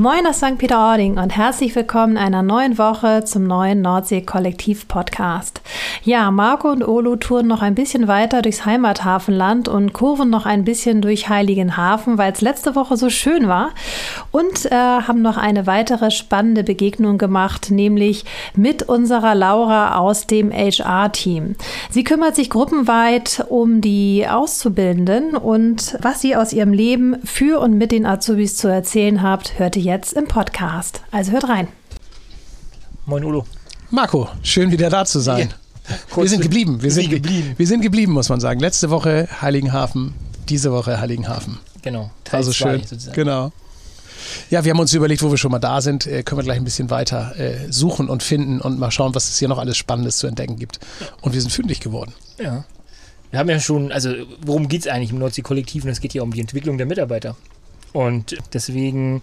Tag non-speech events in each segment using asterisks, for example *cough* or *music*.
Moin aus St. Peter-Ording und herzlich willkommen in einer neuen Woche zum neuen Nordsee-Kollektiv-Podcast. Ja, Marco und Olo touren noch ein bisschen weiter durchs Heimathafenland und kurven noch ein bisschen durch Heiligenhafen, weil es letzte Woche so schön war und äh, haben noch eine weitere spannende Begegnung gemacht, nämlich mit unserer Laura aus dem HR-Team. Sie kümmert sich gruppenweit um die Auszubildenden und was sie aus ihrem Leben für und mit den Azubis zu erzählen habt, hört ihr jetzt im Podcast. Also hört rein. Moin Ulo. Marco, schön wieder da zu sein. Ja, wir sind geblieben. Wir sind geblieben. Wir sind geblieben, muss man sagen. Letzte Woche Heiligenhafen, diese Woche Heiligenhafen. Genau. Teil also schön. Sozusagen. Genau. Ja, wir haben uns überlegt, wo wir schon mal da sind, äh, können wir gleich ein bisschen weiter äh, suchen und finden und mal schauen, was es hier noch alles Spannendes zu entdecken gibt. Und wir sind fündig geworden. Ja. Wir haben ja schon, also worum geht es eigentlich im Nordsee-Kollektiv? Und es geht ja um die Entwicklung der Mitarbeiter. Und deswegen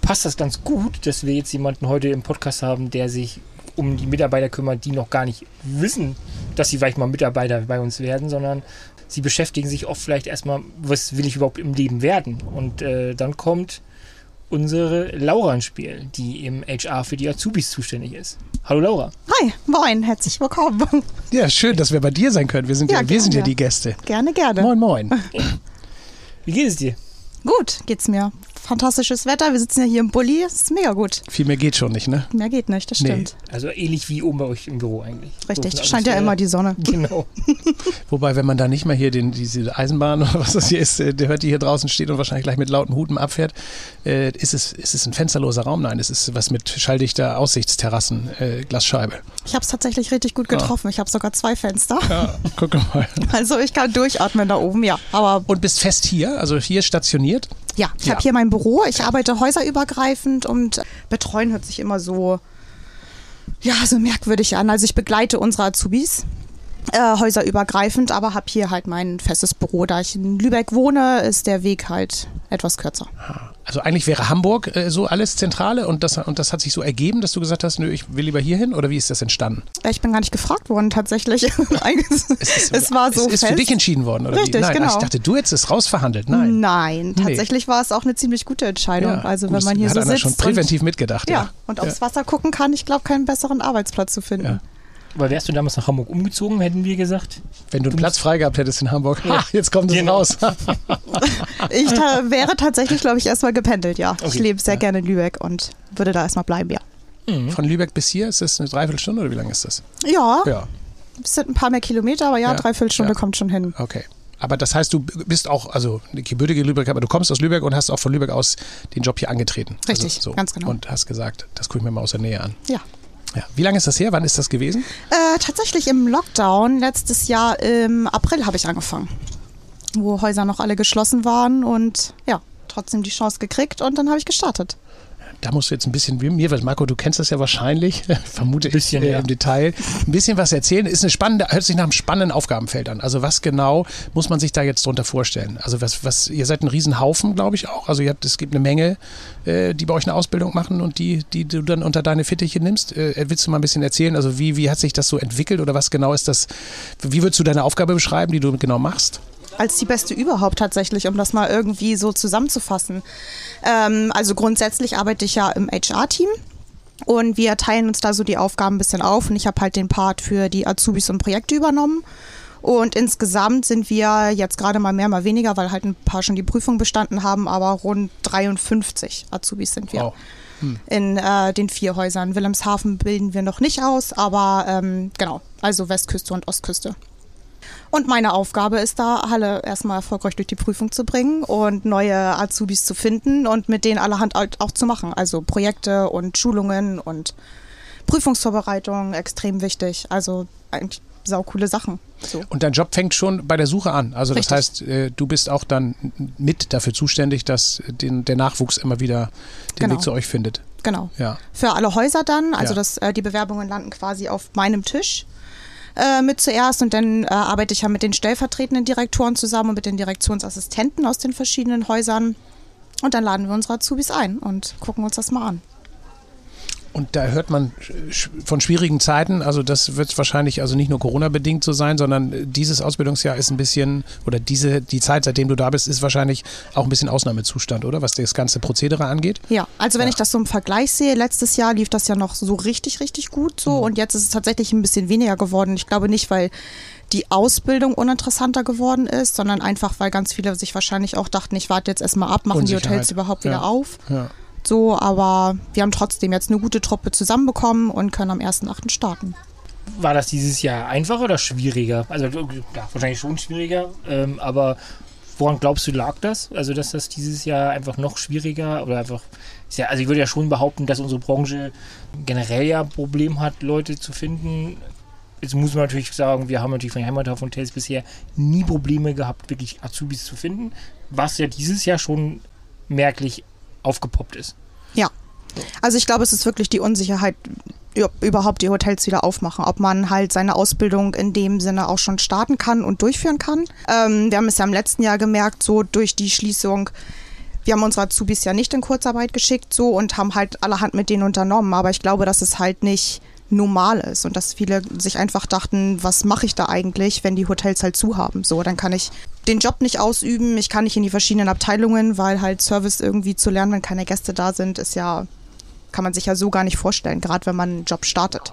passt das ganz gut, dass wir jetzt jemanden heute im Podcast haben, der sich um die Mitarbeiter kümmert, die noch gar nicht wissen, dass sie vielleicht mal Mitarbeiter bei uns werden, sondern sie beschäftigen sich oft vielleicht erstmal, was will ich überhaupt im Leben werden? Und äh, dann kommt unsere Laura ins Spiel, die im HR für die Azubis zuständig ist. Hallo Laura. Hi, moin, herzlich willkommen. Ja, schön, dass wir bei dir sein können. Wir sind ja, ja wir sind ja die Gäste. Gerne, gerne. Moin, moin. *laughs* Wie geht es dir? Gut, geht's mir. Fantastisches Wetter. Wir sitzen ja hier im Bulli. Das ist mega gut. Viel mehr geht schon nicht, ne? Mehr geht nicht, das stimmt. Nee. Also ähnlich wie oben bei euch im Büro eigentlich. Richtig, so scheint ja immer die Sonne. *laughs* Genau. *laughs* Wobei, wenn man da nicht mal hier den, diese Eisenbahn oder was das hier ist, äh, der hört, die hier draußen steht und wahrscheinlich gleich mit lauten Huten abfährt, äh, ist, es, ist es ein fensterloser Raum? Nein, es ist was mit schalldichter Aussichtsterrassen, äh, Glasscheibe. Ich habe es tatsächlich richtig gut getroffen. Ah. Ich habe sogar zwei Fenster. Ja, guck mal. *laughs* Also ich kann durchatmen da oben, ja. Aber und bist fest hier, also hier stationiert? Ja, ich ja. habe hier mein Büro. Ich arbeite häuserübergreifend und betreuen hört sich immer so, ja, so merkwürdig an. Also ich begleite unsere Azubis äh, häuserübergreifend, aber habe hier halt mein festes Büro. Da ich in Lübeck wohne, ist der Weg halt etwas kürzer. Also eigentlich wäre Hamburg äh, so alles Zentrale und das, und das hat sich so ergeben, dass du gesagt hast, nö, ich will lieber hier hin oder wie ist das entstanden? Ich bin gar nicht gefragt worden tatsächlich. *laughs* *laughs* es, ist, es, war so Es ist fest. für dich entschieden worden, oder Richtig, wie? Nein, genau. ich dachte, du hättest es rausverhandelt. Nein. Nein, tatsächlich nee. war es auch eine ziemlich gute Entscheidung. Ja, also gut, wenn man hier hat so sitzt schon präventiv und, mitgedacht. Ja, ja. und aufs Wasser gucken kann, ich glaube, keinen besseren Arbeitsplatz zu finden. Ja. Weil wärst du damals nach Hamburg umgezogen, hätten wir gesagt. Wenn du einen Platz frei gehabt hättest in Hamburg. Ja. Ha, *laughs* jetzt kommt es genau. raus. *laughs* ich ta- wäre tatsächlich, glaube ich, erstmal gependelt, ja. Okay. Ich lebe sehr ja. gerne in Lübeck und würde da erstmal bleiben, ja. Mhm. Von Lübeck bis hier, ist das eine Dreiviertelstunde oder wie lange ist das? Ja. Ja. Es sind ein paar mehr Kilometer, aber ja, ja. Dreiviertelstunde kommt schon hin. Okay. Aber das heißt, du bist auch, also eine gebürtige Lübeck, aber du kommst aus Lübeck und hast auch von Lübeck aus den Job hier angetreten. Richtig, also so. ganz genau. Und hast gesagt, das gucke ich mir mal aus der Nähe an. Ja. Ja. Wie lange ist das her? Wann ist das gewesen? Äh, tatsächlich im Lockdown. Letztes Jahr im April habe ich angefangen. Wo Häuser noch alle geschlossen waren und ja, trotzdem die Chance gekriegt und dann habe ich gestartet da musst du jetzt ein bisschen wie mir, weil Marco, du kennst das ja wahrscheinlich, *laughs* vermute ich bisschen, äh, im Detail, ein bisschen was erzählen. Ist eine spannende, hört sich nach einem spannenden Aufgabenfeld an. Also was genau muss man sich da jetzt drunter vorstellen? Also was, was, ihr seid ein Riesenhaufen, glaube ich auch. Also ihr habt, es gibt eine Menge, äh, die bei euch eine Ausbildung machen und die, die du dann unter deine Fittiche nimmst. Äh, willst du mal ein bisschen erzählen? Also wie, wie hat sich das so entwickelt oder was genau ist das? Wie würdest du deine Aufgabe beschreiben, die du genau machst? Als die beste überhaupt tatsächlich, um das mal irgendwie so zusammenzufassen. Ähm, also grundsätzlich arbeite ich ja im HR-Team. Und wir teilen uns da so die Aufgaben ein bisschen auf. Und ich habe halt den Part für die Azubis und Projekte übernommen. Und insgesamt sind wir jetzt gerade mal mehr, mal weniger, weil halt ein paar schon die Prüfung bestanden haben, aber rund 53 Azubis sind wir. Wow. Hm. In äh, den vier Häusern. Wilhelmshaven bilden wir noch nicht aus, aber ähm, genau, also Westküste und Ostküste. Und meine Aufgabe ist da, alle erstmal erfolgreich durch die Prüfung zu bringen und neue Azubis zu finden und mit denen allerhand auch zu machen. Also Projekte und Schulungen und Prüfungsvorbereitungen, extrem wichtig. Also eigentlich saukoole Sachen. So. Und dein Job fängt schon bei der Suche an. Also Richtig. das heißt, äh, du bist auch dann mit dafür zuständig, dass den, der Nachwuchs immer wieder den genau. Weg zu euch findet. Genau. Ja. Für alle Häuser dann. Also ja. das, äh, die Bewerbungen landen quasi auf meinem Tisch äh, mit zuerst und dann äh, arbeite ich ja mit den stellvertretenden Direktoren zusammen und mit den Direktionsassistenten aus den verschiedenen Häusern. Und dann laden wir unsere Azubis ein und gucken uns das mal an. Und da hört man von schwierigen Zeiten, also das wird wahrscheinlich also nicht nur Corona-bedingt so sein, sondern dieses Ausbildungsjahr ist ein bisschen, oder diese, die Zeit, seitdem du da bist, ist wahrscheinlich auch ein bisschen Ausnahmezustand, oder? Was das ganze Prozedere angeht. Ja, also wenn ja. ich das so im Vergleich sehe, letztes Jahr lief das ja noch so richtig, richtig gut so mhm. und jetzt ist es tatsächlich ein bisschen weniger geworden. Ich glaube nicht, weil die Ausbildung uninteressanter geworden ist, sondern einfach, weil ganz viele sich wahrscheinlich auch dachten, ich warte jetzt erstmal ab, machen die Hotels überhaupt wieder ja. auf. Ja. So, aber wir haben trotzdem jetzt eine gute Truppe zusammenbekommen und können am 1.8. starten. War das dieses Jahr einfacher oder schwieriger? Also ja, wahrscheinlich schon schwieriger, ähm, aber woran glaubst du lag das? Also dass das dieses Jahr einfach noch schwieriger oder einfach ja, also ich würde ja schon behaupten, dass unsere Branche generell ja ein Problem hat, Leute zu finden. Jetzt muss man natürlich sagen, wir haben natürlich von Heimathafen Hotels bisher nie Probleme gehabt, wirklich Azubis zu finden, was ja dieses Jahr schon merklich aufgepoppt ist. Ja. Also ich glaube, es ist wirklich die Unsicherheit, überhaupt die Hotels wieder aufmachen, ob man halt seine Ausbildung in dem Sinne auch schon starten kann und durchführen kann. Ähm, wir haben es ja im letzten Jahr gemerkt, so durch die Schließung, wir haben unsere Azubis ja nicht in Kurzarbeit geschickt so und haben halt allerhand mit denen unternommen, aber ich glaube, dass es halt nicht normal ist und dass viele sich einfach dachten, was mache ich da eigentlich, wenn die Hotels halt zu haben. So, dann kann ich den Job nicht ausüben, ich kann nicht in die verschiedenen Abteilungen, weil halt Service irgendwie zu lernen, wenn keine Gäste da sind, ist ja, kann man sich ja so gar nicht vorstellen, gerade wenn man einen Job startet.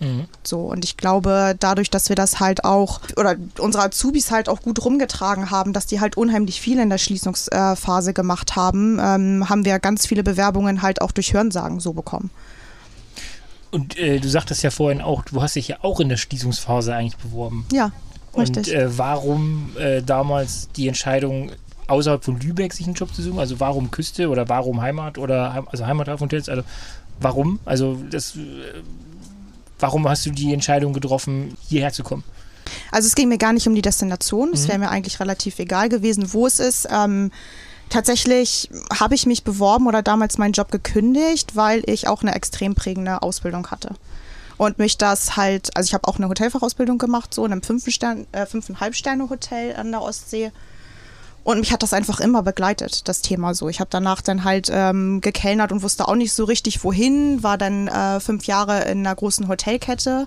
Mhm. So, und ich glaube, dadurch, dass wir das halt auch, oder unsere Azubis halt auch gut rumgetragen haben, dass die halt unheimlich viel in der Schließungsphase gemacht haben, ähm, haben wir ganz viele Bewerbungen halt auch durch Hörensagen so bekommen. Und äh, du sagtest ja vorhin auch, du hast dich ja auch in der Schließungsphase eigentlich beworben. Ja, richtig. Und äh, warum äh, damals die Entscheidung, außerhalb von Lübeck sich einen Job zu suchen? Also warum Küste oder warum Heimat oder also Heimathafenhotels? Also warum? Also das, äh, warum hast du die Entscheidung getroffen, hierher zu kommen? Also es ging mir gar nicht um die Destination. Es mhm. wäre mir eigentlich relativ egal gewesen, wo es ist. Ähm, Tatsächlich habe ich mich beworben oder damals meinen Job gekündigt, weil ich auch eine extrem prägende Ausbildung hatte. Und mich das halt, also ich habe auch eine Hotelfachausbildung gemacht, so in einem äh, fünfeinhalb Sterne Hotel an der Ostsee. Und mich hat das einfach immer begleitet, das Thema so. Ich habe danach dann halt ähm, gekellnert und wusste auch nicht so richtig, wohin. War dann äh, fünf Jahre in einer großen Hotelkette.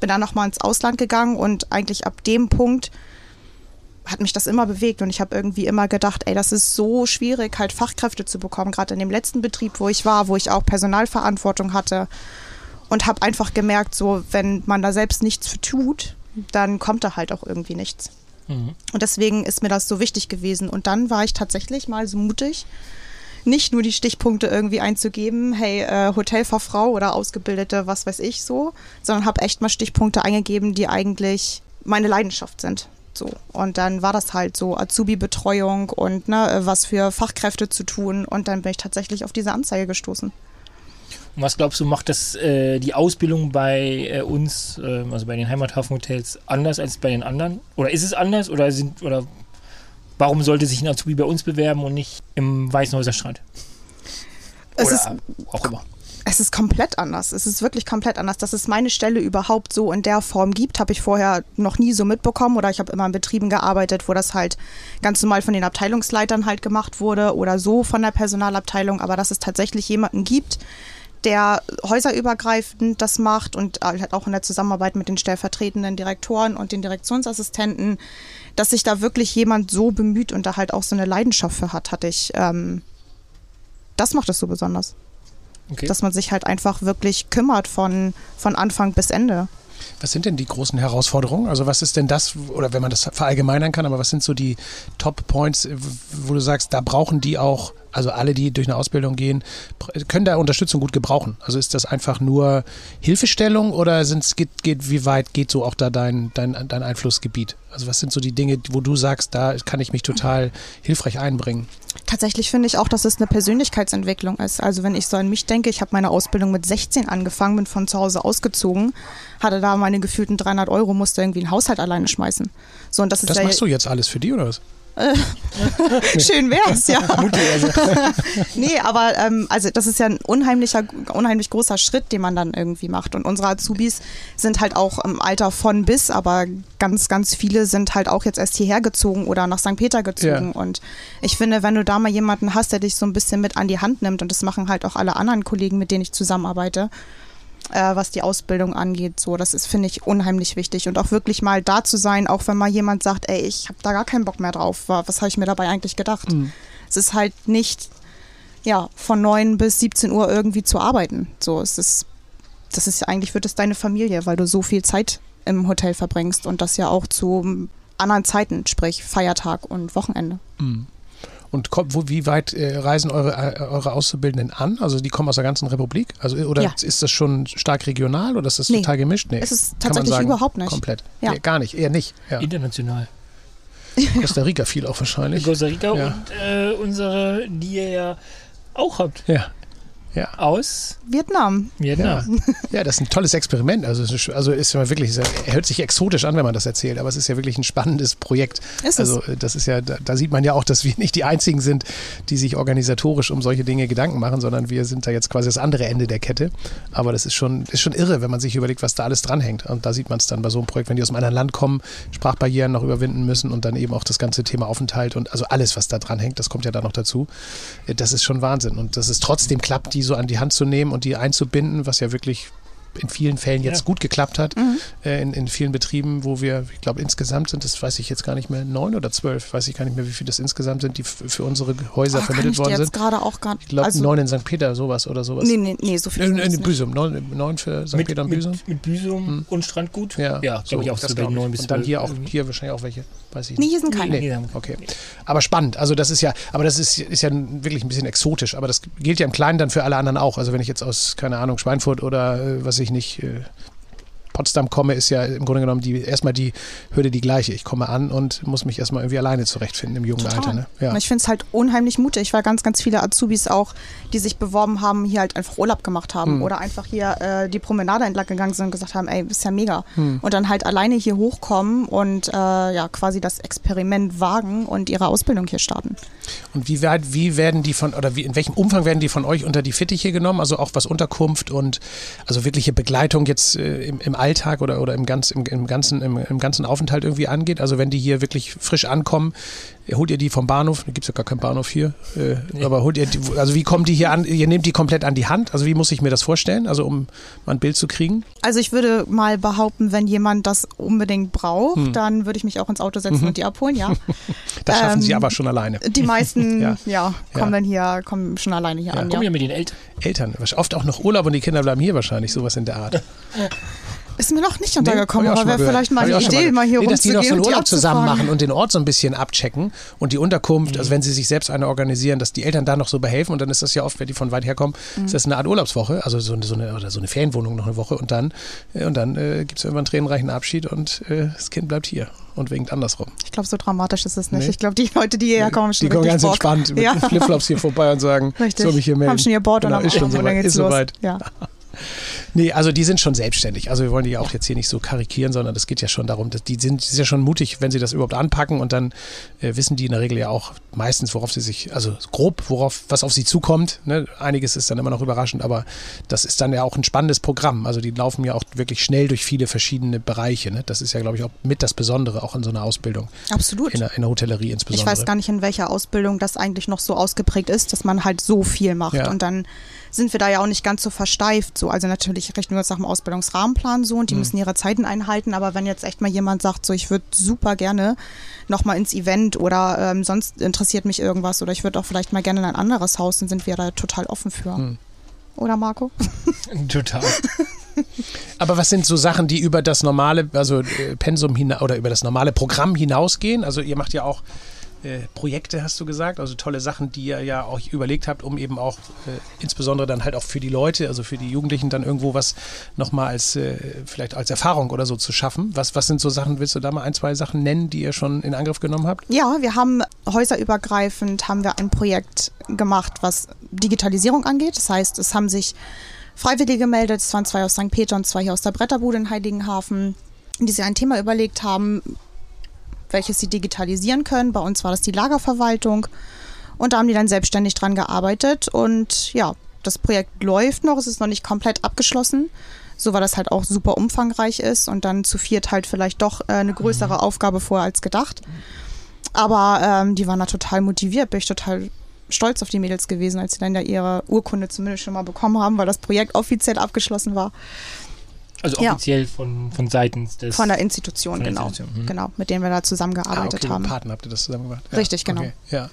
Bin dann nochmal ins Ausland gegangen und eigentlich ab dem Punkt hat mich das immer bewegt und ich habe irgendwie immer gedacht, ey, das ist so schwierig, halt Fachkräfte zu bekommen, gerade in dem letzten Betrieb, wo ich war, wo ich auch Personalverantwortung hatte und habe einfach gemerkt, so wenn man da selbst nichts für tut, dann kommt da halt auch irgendwie nichts. Mhm. Und deswegen ist mir das so wichtig gewesen. Und dann war ich tatsächlich mal so mutig, nicht nur die Stichpunkte irgendwie einzugeben, hey, äh, Hotelfachfrau oder Ausgebildete, was weiß ich so, sondern habe echt mal Stichpunkte eingegeben, die eigentlich meine Leidenschaft sind. So. Und dann war das halt so Azubi-Betreuung und ne, was für Fachkräfte zu tun. Und dann bin ich tatsächlich auf diese Anzeige gestoßen. Und was glaubst du, macht das äh, die Ausbildung bei äh, uns, äh, also bei den Heimathafenhotels, anders als bei den anderen? Oder ist es anders? Oder sind oder warum sollte sich ein Azubi bei uns bewerben und nicht im Weißenhäuser Strand? Oder es ist auch immer. Es ist komplett anders. Es ist wirklich komplett anders. Dass es meine Stelle überhaupt so in der Form gibt, habe ich vorher noch nie so mitbekommen. Oder ich habe immer in Betrieben gearbeitet, wo das halt ganz normal von den Abteilungsleitern halt gemacht wurde oder so von der Personalabteilung. Aber dass es tatsächlich jemanden gibt, der häuserübergreifend das macht und halt auch in der Zusammenarbeit mit den stellvertretenden Direktoren und den Direktionsassistenten, dass sich da wirklich jemand so bemüht und da halt auch so eine Leidenschaft für hat, hatte ich. Ähm, das macht es so besonders. Okay. Dass man sich halt einfach wirklich kümmert von, von Anfang bis Ende. Was sind denn die großen Herausforderungen? Also was ist denn das, oder wenn man das verallgemeinern kann, aber was sind so die Top-Points, wo du sagst, da brauchen die auch, also alle, die durch eine Ausbildung gehen, können da Unterstützung gut gebrauchen? Also ist das einfach nur Hilfestellung oder sind's, geht, geht, wie weit geht so auch da dein, dein, dein Einflussgebiet? Also was sind so die Dinge, wo du sagst, da kann ich mich total hilfreich einbringen? Tatsächlich finde ich auch, dass es eine Persönlichkeitsentwicklung ist. Also wenn ich so an mich denke, ich habe meine Ausbildung mit 16 angefangen, bin von zu Hause ausgezogen, hatte da meine gefühlten 300 Euro, musste irgendwie einen Haushalt alleine schmeißen. So, und das ist das machst du jetzt alles für die oder was? Äh, *laughs* schön wär's, ja. *laughs* *laughs* nee, aber ähm, also das ist ja ein unheimlicher, unheimlich großer Schritt, den man dann irgendwie macht. Und unsere Azubis sind halt auch im Alter von bis, aber ganz, ganz viele sind halt auch jetzt erst hierher gezogen oder nach St. Peter gezogen. Ja. Und ich finde, wenn du da mal jemanden hast, der dich so ein bisschen mit an die Hand nimmt, und das machen halt auch alle anderen Kollegen, mit denen ich zusammenarbeite, äh, was die Ausbildung angeht. So, das ist, finde ich, unheimlich wichtig. Und auch wirklich mal da zu sein, auch wenn mal jemand sagt, ey, ich habe da gar keinen Bock mehr drauf. Was habe ich mir dabei eigentlich gedacht? Mhm. Es ist halt nicht, ja, von 9 bis 17 Uhr irgendwie zu arbeiten. So, es ist, das ist eigentlich wird es deine Familie, weil du so viel Zeit im Hotel verbringst und das ja auch zu anderen Zeiten, sprich Feiertag und Wochenende. Mhm. Und kommt, wo, wie weit äh, reisen eure, äh, eure Auszubildenden an? Also die kommen aus der ganzen Republik? Also, oder ja. ist das schon stark regional oder ist das nee. total gemischt? Nee, es ist tatsächlich sagen, überhaupt nicht. Komplett. Ja. Nee, gar nicht, eher nicht. Ja. International. *laughs* Costa Rica viel auch wahrscheinlich. Costa Rica und äh, unsere, die ihr ja auch habt. Ja ja. aus Vietnam. Vietnam. Ja. *laughs* ja. das ist ein tolles Experiment. Also, also ist ja wirklich, er hört sich exotisch an, wenn man das erzählt, aber es ist ja wirklich ein spannendes Projekt. Ist also das ist ja, da, da, sieht man ja auch, dass wir nicht die einzigen sind, die sich organisatorisch um solche Dinge Gedanken machen, sondern wir sind da jetzt quasi das andere Ende der Kette. Aber das ist schon, ist schon irre, wenn man sich überlegt, was da alles dranhängt. Und da sieht man es dann bei so einem Projekt, wenn die aus einem anderen Land kommen, Sprachbarrieren noch überwinden müssen und dann eben auch das ganze Thema Aufenthalt und also alles, was da dranhängt, das kommt ja da noch dazu. Das ist schon Wahnsinn. Und dass es trotzdem klappt, die so an die Hand zu nehmen und die einzubinden, was ja wirklich in vielen Fällen jetzt ja. gut geklappt hat, mhm. äh, in, in vielen Betrieben, wo wir, ich glaube, insgesamt sind das, weiß ich jetzt gar nicht mehr, neun oder zwölf, weiß ich gar nicht mehr, wie viele das insgesamt sind, die für unsere Häuser oh, vermittelt worden sind. gerade auch gar Ich glaube, also, neun in St. Peter, sowas oder sowas. Nee, nee, nee so viel. In, in, in Büsum, neun, neun für St. Mit, Peter und Büsum. Mit, mit Büsum hm. und Strandgut? Ja, ja glaube ich auch das so neun bis Und dann hier auch, hier wahrscheinlich auch welche, weiß ich nicht. Nee, hier sind keine. Nee, okay. Aber spannend, also das ist ja, aber das ist, ist ja wirklich ein bisschen exotisch, aber das gilt ja im Kleinen dann für alle anderen auch. Also wenn ich jetzt aus, keine Ahnung, Schweinfurt oder äh, was ich nicht, äh, Potsdam komme, ist ja im Grunde genommen die, erstmal die Hürde die gleiche. Ich komme an und muss mich erstmal irgendwie alleine zurechtfinden im jungen Total. Alter. Ne? Ja. Ich finde es halt unheimlich mutig. Ich war ganz, ganz viele Azubis auch, die sich beworben haben, hier halt einfach Urlaub gemacht haben hm. oder einfach hier äh, die Promenade entlang gegangen sind und gesagt haben, ey, ist ja mega. Hm. Und dann halt alleine hier hochkommen und äh, ja, quasi das Experiment wagen und ihre Ausbildung hier starten. Und wie, wie werden die von, oder wie, in welchem Umfang werden die von euch unter die Fittiche genommen? Also auch was Unterkunft und also wirkliche Begleitung jetzt äh, im, im Alltag Alltag oder, oder im, ganz, im, im, ganzen, im, im ganzen Aufenthalt irgendwie angeht? Also wenn die hier wirklich frisch ankommen, holt ihr die vom Bahnhof? Da gibt es ja gar keinen Bahnhof hier. Äh, nee. Aber holt ihr die, also wie kommen die hier an? Ihr nehmt die komplett an die Hand? Also wie muss ich mir das vorstellen? Also um mal ein Bild zu kriegen? Also ich würde mal behaupten, wenn jemand das unbedingt braucht, hm. dann würde ich mich auch ins Auto setzen mhm. und die abholen, ja. *laughs* das schaffen ähm, sie aber schon alleine. Die meisten, *laughs* ja. ja, kommen ja. dann hier, kommen schon alleine hier ja. an. Kommen ja mit den Eltern. Eltern. Oft auch noch Urlaub und die Kinder bleiben hier wahrscheinlich, sowas in der Art. *laughs* Ist mir noch nicht untergekommen, nee, aber wäre vielleicht mal eine Idee, mal, hier nee, dass die noch so einen Urlaub zusammen machen und den Ort so ein bisschen abchecken und die Unterkunft, mhm. also wenn sie sich selbst eine organisieren, dass die Eltern da noch so behelfen und dann ist das ja oft, wenn die von weit herkommen, mhm. ist das eine Art Urlaubswoche, also so eine, so eine, oder so eine Ferienwohnung noch eine Woche und dann, äh, und dann äh, gibt es irgendwann einen tränenreichen Abschied und äh, das Kind bleibt hier und winkt andersrum. Ich glaube, so dramatisch ist es nicht. Nee. Ich glaube, die Leute, die hierher kommen, Die kommen ganz Bock. entspannt mit ja. Flipflops hier vorbei und sagen, *laughs* Richtig. soll mich hier melden. Haben schon ihr Board genau, und ist schon soweit. Ist soweit. Ja. *laughs* Nee, also die sind schon selbstständig. Also wir wollen die auch jetzt hier nicht so karikieren, sondern es geht ja schon darum, dass die sind, die sind ja schon mutig, wenn sie das überhaupt anpacken und dann äh, wissen die in der Regel ja auch meistens, worauf sie sich, also grob, worauf, was auf sie zukommt. Ne? Einiges ist dann immer noch überraschend, aber das ist dann ja auch ein spannendes Programm. Also die laufen ja auch wirklich schnell durch viele verschiedene Bereiche. Ne? Das ist ja, glaube ich, auch mit das Besondere auch in so einer Ausbildung. Absolut. In der, in der Hotellerie insbesondere. Ich weiß gar nicht, in welcher Ausbildung das eigentlich noch so ausgeprägt ist, dass man halt so viel macht ja. und dann sind wir da ja auch nicht ganz so versteift. So. Also natürlich rechnen wir uns nach dem Ausbildungsrahmenplan so und die mhm. müssen ihre Zeiten einhalten. Aber wenn jetzt echt mal jemand sagt, so ich würde super gerne nochmal ins Event oder ähm, sonst interessiert mich irgendwas oder ich würde auch vielleicht mal gerne in ein anderes Haus, dann sind wir da total offen für. Mhm. Oder Marco? *laughs* Total. Aber was sind so Sachen, die über das normale, also äh, Pensum hinaus oder über das normale Programm hinausgehen? Also ihr macht ja auch äh, Projekte, hast du gesagt, also tolle Sachen, die ihr ja auch überlegt habt, um eben auch äh, insbesondere dann halt auch für die Leute, also für die Jugendlichen dann irgendwo was nochmal als äh, vielleicht als Erfahrung oder so zu schaffen. Was, was sind so Sachen, willst du da mal ein, zwei Sachen nennen, die ihr schon in Angriff genommen habt? Ja, wir haben häuserübergreifend haben wir ein Projekt gemacht, was Digitalisierung angeht. Das heißt, es haben sich Freiwillige gemeldet, es waren zwei aus St. Peter und zwei hier aus der Bretterbude in Heiligenhafen, die sich ein Thema überlegt haben, welches sie digitalisieren können. Bei uns war das die Lagerverwaltung. Und da haben die dann selbstständig dran gearbeitet. Und ja, das Projekt läuft noch, es ist noch nicht komplett abgeschlossen. So weil das halt auch super umfangreich ist und dann zu viert halt vielleicht doch äh, eine größere mhm. Aufgabe vorher als gedacht. Aber ähm, die waren da total motiviert, bin ich total stolz auf die Mädels gewesen, als sie dann ja ihre Urkunde zumindest schon mal bekommen haben, weil das Projekt offiziell abgeschlossen war. Also offiziell ja. von, von seitens des. Von der Institution, von der genau. Institution. Mhm. Genau, mit denen wir da zusammengearbeitet ah, okay, haben. Mit Partner habt ihr das zusammen gemacht? Ja. Richtig, genau. Okay. Ja.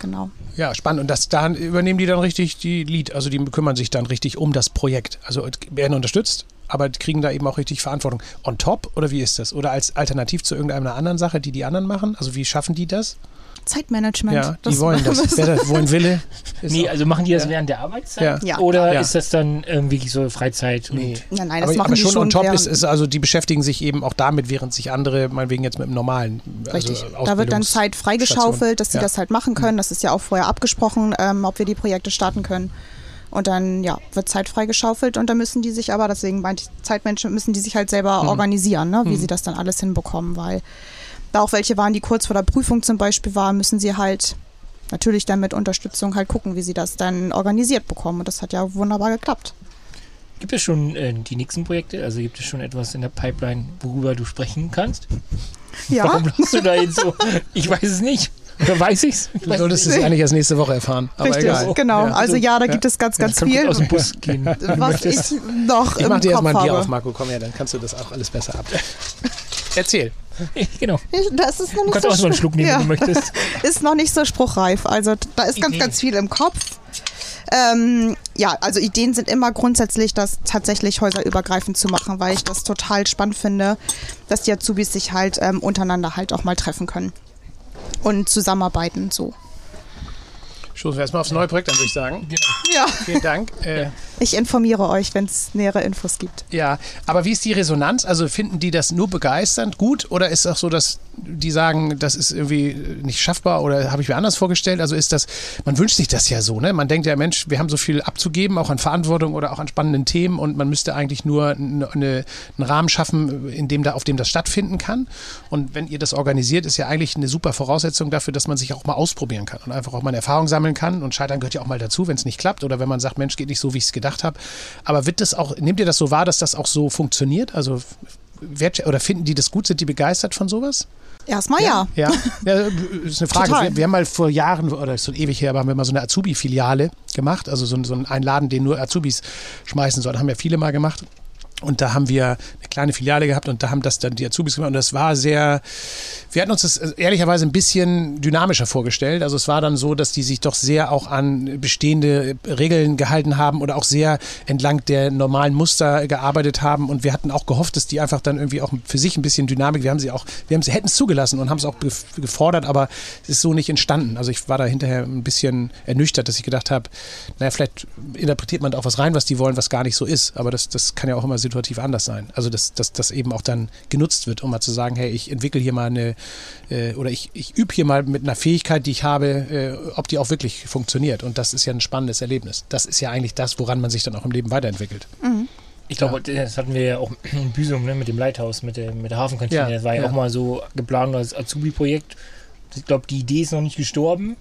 Genau. Ja, spannend. Und das, da übernehmen die dann richtig die Lead, also die kümmern sich dann richtig um das Projekt. Also werden unterstützt, aber kriegen da eben auch richtig Verantwortung. On top oder wie ist das? Oder als Alternativ zu irgendeiner anderen Sache, die die anderen machen? Also wie schaffen die das? Zeitmanagement. Ja, die wollen das. Wer das wollen Wille. *laughs* Nee, also machen die das ja. während der Arbeitszeit? Ja. Oder ja. ist das dann irgendwie so Freizeit? Nee. Nein, nein, das aber, machen aber die schon on top ist, ist, also die beschäftigen sich eben auch damit, während sich andere, meinetwegen jetzt mit dem normalen. Also Richtig. da wird dann Zeit freigeschaufelt, dass sie das halt machen können. Das ist ja auch vorher abgesprochen, ähm, ob wir die Projekte starten können. Und dann ja, wird Zeit freigeschaufelt und da müssen die sich aber, deswegen meint Zeitmenschen, müssen die sich halt selber mhm. organisieren, ne, wie mhm. sie das dann alles hinbekommen, weil da auch welche waren, die kurz vor der Prüfung zum Beispiel waren, müssen sie halt natürlich dann mit Unterstützung halt gucken, wie sie das dann organisiert bekommen. Und das hat ja wunderbar geklappt. Gibt es schon äh, die nächsten Projekte? Also gibt es schon etwas in der Pipeline, worüber du sprechen kannst? Ja. *laughs* Warum lachst du da jetzt so? Ich weiß es nicht. Oder weiß ich's? Du solltest es eigentlich erst nächste Woche erfahren. Aber Richtig, egal. genau. Ja. Also ja, da gibt es ganz, ganz ja, viel. Aus dem Bus gehen. Was ich noch Ich mach dir erstmal ein Bier auf, Marco. Komm her, dann kannst du das auch alles besser ab. *laughs* Erzähl. Genau. Das ist noch nicht du kannst so auch so einen Schluck nehmen, ja. wenn du möchtest. *laughs* Ist noch nicht so spruchreif. Also da ist ganz, ganz viel im Kopf. Ähm, ja, also Ideen sind immer grundsätzlich, das tatsächlich häuserübergreifend zu machen, weil ich das total spannend finde, dass die Azubis sich halt ähm, untereinander halt auch mal treffen können und zusammenarbeiten so. Stoßen wir erstmal aufs neue Projekt an, würde ich sagen. Genau. Ja. Vielen Dank. Äh, ich informiere euch, wenn es nähere Infos gibt. Ja, aber wie ist die Resonanz? Also finden die das nur begeisternd gut oder ist es auch so, dass die sagen, das ist irgendwie nicht schaffbar oder habe ich mir anders vorgestellt? Also ist das, man wünscht sich das ja so, ne? Man denkt ja, Mensch, wir haben so viel abzugeben, auch an Verantwortung oder auch an spannenden Themen und man müsste eigentlich nur eine, einen Rahmen schaffen, in dem da, auf dem das stattfinden kann. Und wenn ihr das organisiert, ist ja eigentlich eine super Voraussetzung dafür, dass man sich auch mal ausprobieren kann und einfach auch mal eine Erfahrung sammeln kann. Und Scheitern gehört ja auch mal dazu, wenn es nicht klappt oder wenn man sagt, Mensch, geht nicht so, wie ich es gedacht habe. Aber wird das auch, nehmt ihr das so wahr, dass das auch so funktioniert? Also oder finden die das gut? Sind die begeistert von sowas? Erstmal ja. Ja, ja. *laughs* ja ist eine Frage. Wir, wir, haben mal vor Jahren, oder ist schon ewig her, aber haben wir mal so eine Azubi-Filiale gemacht. Also so, so einen Laden, den nur Azubis schmeißen sollen. Haben wir viele mal gemacht. Und da haben wir eine kleine Filiale gehabt und da haben das dann die Azubis gemacht. Und das war sehr, wir hatten uns das ehrlicherweise ein bisschen dynamischer vorgestellt. Also es war dann so, dass die sich doch sehr auch an bestehende Regeln gehalten haben oder auch sehr entlang der normalen Muster gearbeitet haben. Und wir hatten auch gehofft, dass die einfach dann irgendwie auch für sich ein bisschen Dynamik, wir haben sie auch, wir haben sie, hätten es zugelassen und haben es auch gefordert, aber es ist so nicht entstanden. Also ich war da hinterher ein bisschen ernüchtert, dass ich gedacht habe, naja, vielleicht interpretiert man da auch was rein, was die wollen, was gar nicht so ist. Aber das, das kann ja auch immer situativ anders sein. Also dass das eben auch dann genutzt wird, um mal zu sagen, hey, ich entwickle hier mal eine, äh, oder ich, ich übe hier mal mit einer Fähigkeit, die ich habe, äh, ob die auch wirklich funktioniert. Und das ist ja ein spannendes Erlebnis. Das ist ja eigentlich das, woran man sich dann auch im Leben weiterentwickelt. Mhm. Ich glaube, ja. das hatten wir ja auch in Büsum ne, mit dem Lighthouse, mit der, mit der Hafenkantine. Ja, das war ja, ja, auch mal so geplant als Azubi-Projekt. Ich glaube, die Idee ist noch nicht gestorben.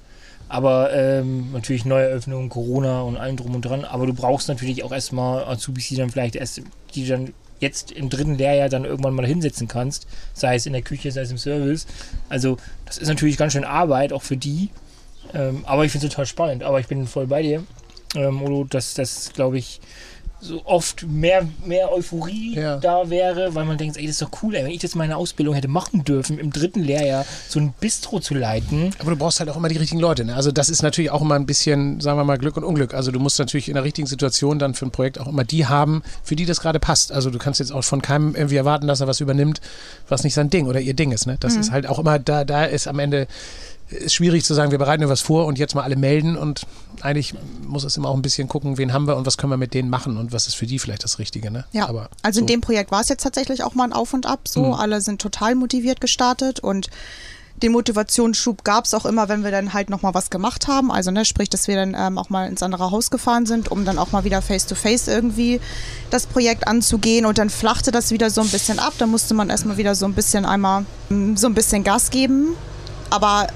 Aber ähm, natürlich Neueröffnung, Corona und allem drum und dran. Aber du brauchst natürlich auch erstmal Azubis, die dann vielleicht erst, die dann jetzt im dritten Lehrjahr dann irgendwann mal hinsetzen kannst, sei es in der Küche, sei es im Service. Also das ist natürlich ganz schön Arbeit, auch für die. Ähm, aber ich finde es total spannend. Aber ich bin voll bei dir, ähm, Olo, dass das, glaube ich, so oft mehr, mehr Euphorie ja. da wäre, weil man denkt, ey, das ist doch cool, ey, wenn ich jetzt meine Ausbildung hätte machen dürfen, im dritten Lehrjahr so ein Bistro zu leiten. Aber du brauchst halt auch immer die richtigen Leute. Ne? Also das ist natürlich auch immer ein bisschen, sagen wir mal, Glück und Unglück. Also du musst natürlich in der richtigen Situation dann für ein Projekt auch immer die haben, für die das gerade passt. Also du kannst jetzt auch von keinem irgendwie erwarten, dass er was übernimmt, was nicht sein Ding oder ihr Ding ist. Ne? Das mhm. ist halt auch immer, da, da ist am Ende ist schwierig zu sagen, wir bereiten etwas vor und jetzt mal alle melden und eigentlich muss es immer auch ein bisschen gucken, wen haben wir und was können wir mit denen machen und was ist für die vielleicht das Richtige. Ne? Ja, Aber also so. in dem Projekt war es jetzt tatsächlich auch mal ein Auf und Ab so. Mhm. Alle sind total motiviert gestartet und den Motivationsschub gab es auch immer, wenn wir dann halt nochmal was gemacht haben. Also ne, sprich, dass wir dann ähm, auch mal ins andere Haus gefahren sind, um dann auch mal wieder face-to-face -face irgendwie das Projekt anzugehen. Und dann flachte das wieder so ein bisschen ab. Da musste man erstmal wieder so ein bisschen einmal mm, so ein bisschen Gas geben. Aber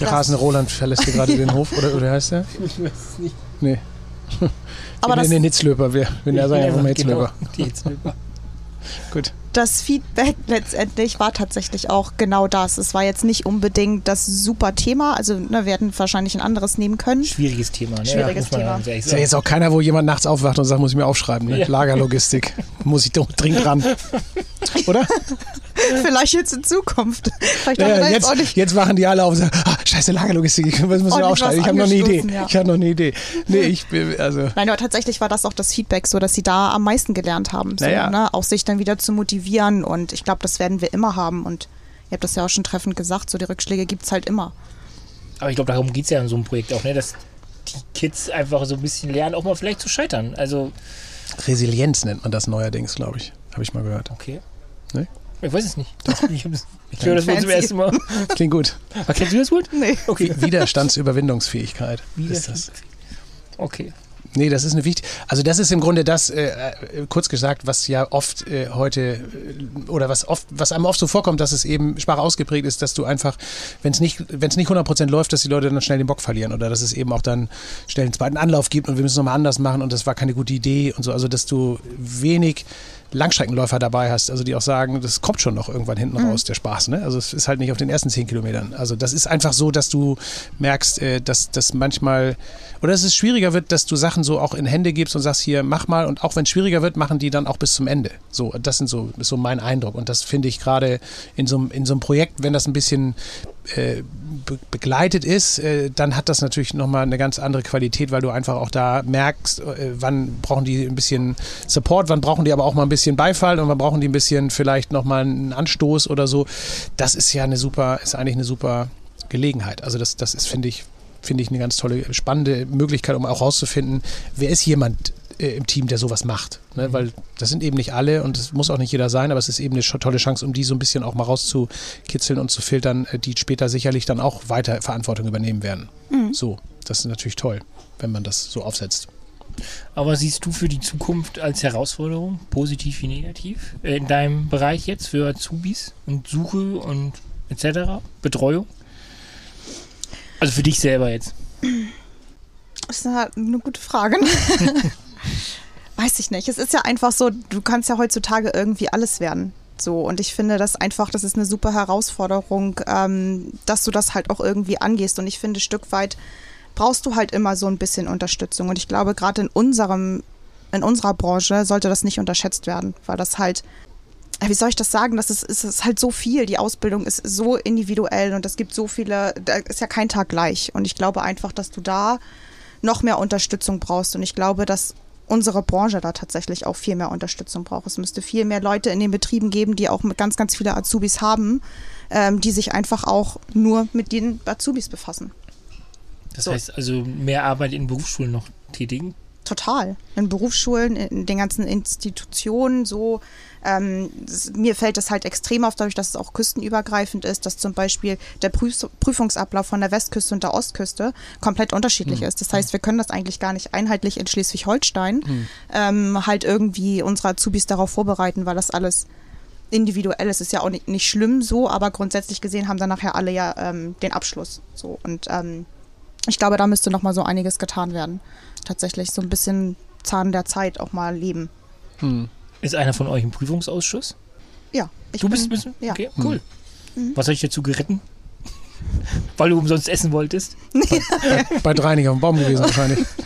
der rasende Roland verlässt hier gerade den Hof, oder, oder heißt der? *laughs* Ich weiß es nicht. Nee. Aber *laughs* wir das, den Hitzlöper, wir, wir ja, sagen einfach Hitzlöper. Genau, die Hitzlöper. *laughs* Gut. Das Feedback *laughs* letztendlich war tatsächlich auch genau das. Es war jetzt nicht unbedingt das super Thema. Also ne, wir hätten wahrscheinlich ein anderes nehmen können. Schwieriges Thema. Ne? Schwieriges ja, Thema. Ist ja jetzt auch keiner, wo jemand nachts aufwacht und sagt, muss ich mir aufschreiben. Ne? Ja. Lagerlogistik. muss ich dringend ran. *laughs* Oder? Vielleicht jetzt in Zukunft. Vielleicht Ja, jetzt auch nicht jetzt wachen die alle auf und sagen, ah, scheiße Lagerlogistik, ich muss mir aufschreiben. Ich habe noch eine Idee. ja. Ich habe noch eine Idee. Nee, ich bin, also... Nein, aber tatsächlich war das auch das Feedback so, dass sie da am meisten gelernt haben. So, Naja. ne? Auch sich dann wieder zu motivieren. Und ich glaube, das werden wir immer haben. Und ihr habt das ja auch schon treffend gesagt, so die Rückschläge gibt es halt immer. Aber ich glaube, darum geht es ja in so einem Projekt auch, ne? dass die Kids einfach so ein bisschen lernen, auch mal vielleicht zu scheitern. Also, Resilienz nennt man das neuerdings, glaube ich. Habe ich mal gehört. okay. Nee? Ich weiß es nicht. *laughs* Ich, hab's- ich höre das wohl zum ersten Mal. *laughs* Klingt gut. Aber kennst du das Wort? Nee. Okay. Widerstandsüberwindungsfähigkeit ist das. Okay. Nee, das ist eine wichtige. Also das ist im Grunde das, äh, äh, kurz gesagt, was ja oft äh, heute äh, oder was oft, was einem oft so vorkommt, dass es eben schwach ausgeprägt ist, dass du einfach, wenn es nicht, wenn es nicht 100% läuft, dass die Leute dann schnell den Bock verlieren oder dass es eben auch dann schnell einen zweiten Anlauf gibt und wir müssen nochmal anders machen und das war keine gute Idee und so. Also dass du wenig Langstreckenläufer dabei hast, also die auch sagen, das kommt schon noch irgendwann hinten raus, der Spaß. Ne? Also es ist halt nicht auf den ersten zehn Kilometern. Also das ist einfach so, dass du merkst, äh, dass das manchmal oder dass es schwieriger wird, dass du Sachen so auch in Hände gibst und sagst, hier, mach mal. Und auch wenn es schwieriger wird, machen die dann auch bis zum Ende. So, das sind so, ist so mein Eindruck. Und das finde ich gerade in so, einem- in so einem Projekt, wenn das ein bisschen äh, be begleitet ist, äh, dann hat das natürlich nochmal eine ganz andere Qualität, weil du einfach auch da merkst, äh, wann brauchen die ein bisschen Support, wann brauchen die aber auch mal ein bisschen Beifall und wann brauchen die ein bisschen vielleicht nochmal einen Anstoß oder so. Das ist ja eine super, ist eigentlich eine super Gelegenheit. Also das, das ist, finde ich, finde ich eine ganz tolle, spannende Möglichkeit, um auch rauszufinden, wer ist jemand im Team, der sowas macht. Ne? Weil das sind eben nicht alle und es muss auch nicht jeder sein, aber es ist eben eine tolle Chance, um die so ein bisschen auch mal rauszukitzeln und zu filtern, äh, die später sicherlich dann auch weiter Verantwortung übernehmen werden. So, das ist natürlich toll, wenn man das so aufsetzt. Aber siehst du für die Zukunft als Herausforderung, positiv wie negativ, äh, in deinem Bereich jetzt für Azubis und Suche und etc., Betreuung? Also für dich selber jetzt. Das ist eine, eine gute Frage. *laughs* Weiß ich nicht. Es ist ja einfach so, du kannst ja heutzutage irgendwie alles werden. So, und ich finde das einfach, das ist eine super Herausforderung, ähm, dass du das halt auch irgendwie angehst. Und ich finde, Stück weit brauchst du halt immer so ein bisschen Unterstützung. Und ich glaube, gerade in unserem, in unserer Branche sollte das nicht unterschätzt werden, weil das halt, wie soll ich das sagen? Das ist, ist, ist halt so viel. Die Ausbildung ist so individuell und es gibt so viele, da ist ja kein Tag gleich. Und ich glaube einfach, dass du da noch mehr Unterstützung brauchst. Und ich glaube, dass unsere Branche da tatsächlich auch viel mehr Unterstützung braucht. Es müsste viel mehr Leute in den Betrieben geben, die auch mit ganz, ganz viele Azubis haben, ähm, die sich einfach auch nur mit den Azubis befassen. Das So. heißt also mehr Arbeit in Berufsschulen noch tätigen. Total. In Berufsschulen, in den ganzen Institutionen so. Ähm, mir fällt das halt extrem auf, dadurch, dass es auch küstenübergreifend ist, dass zum Beispiel der Prüf Prüfungsablauf von der Westküste und der Ostküste komplett unterschiedlich ist. Das heißt, wir können das eigentlich gar nicht einheitlich in Schleswig-Holstein ähm, halt irgendwie unsere Azubis darauf vorbereiten, weil das alles individuell ist. Ist ja auch nicht, nicht schlimm so, aber grundsätzlich gesehen haben dann nachher alle ja ähm, den Abschluss. So und ähm, ich glaube, da müsste noch mal so einiges getan werden. Tatsächlich so ein bisschen Zahn der Zeit auch mal leben. Hm. Ist einer von euch im Prüfungsausschuss? Ja, ich du bist ein bisschen? ja. Okay, cool. Was habe ich dazu geritten? *laughs* Weil du umsonst essen wolltest? Bei Dreiniger am Baum gewesen wahrscheinlich. *laughs*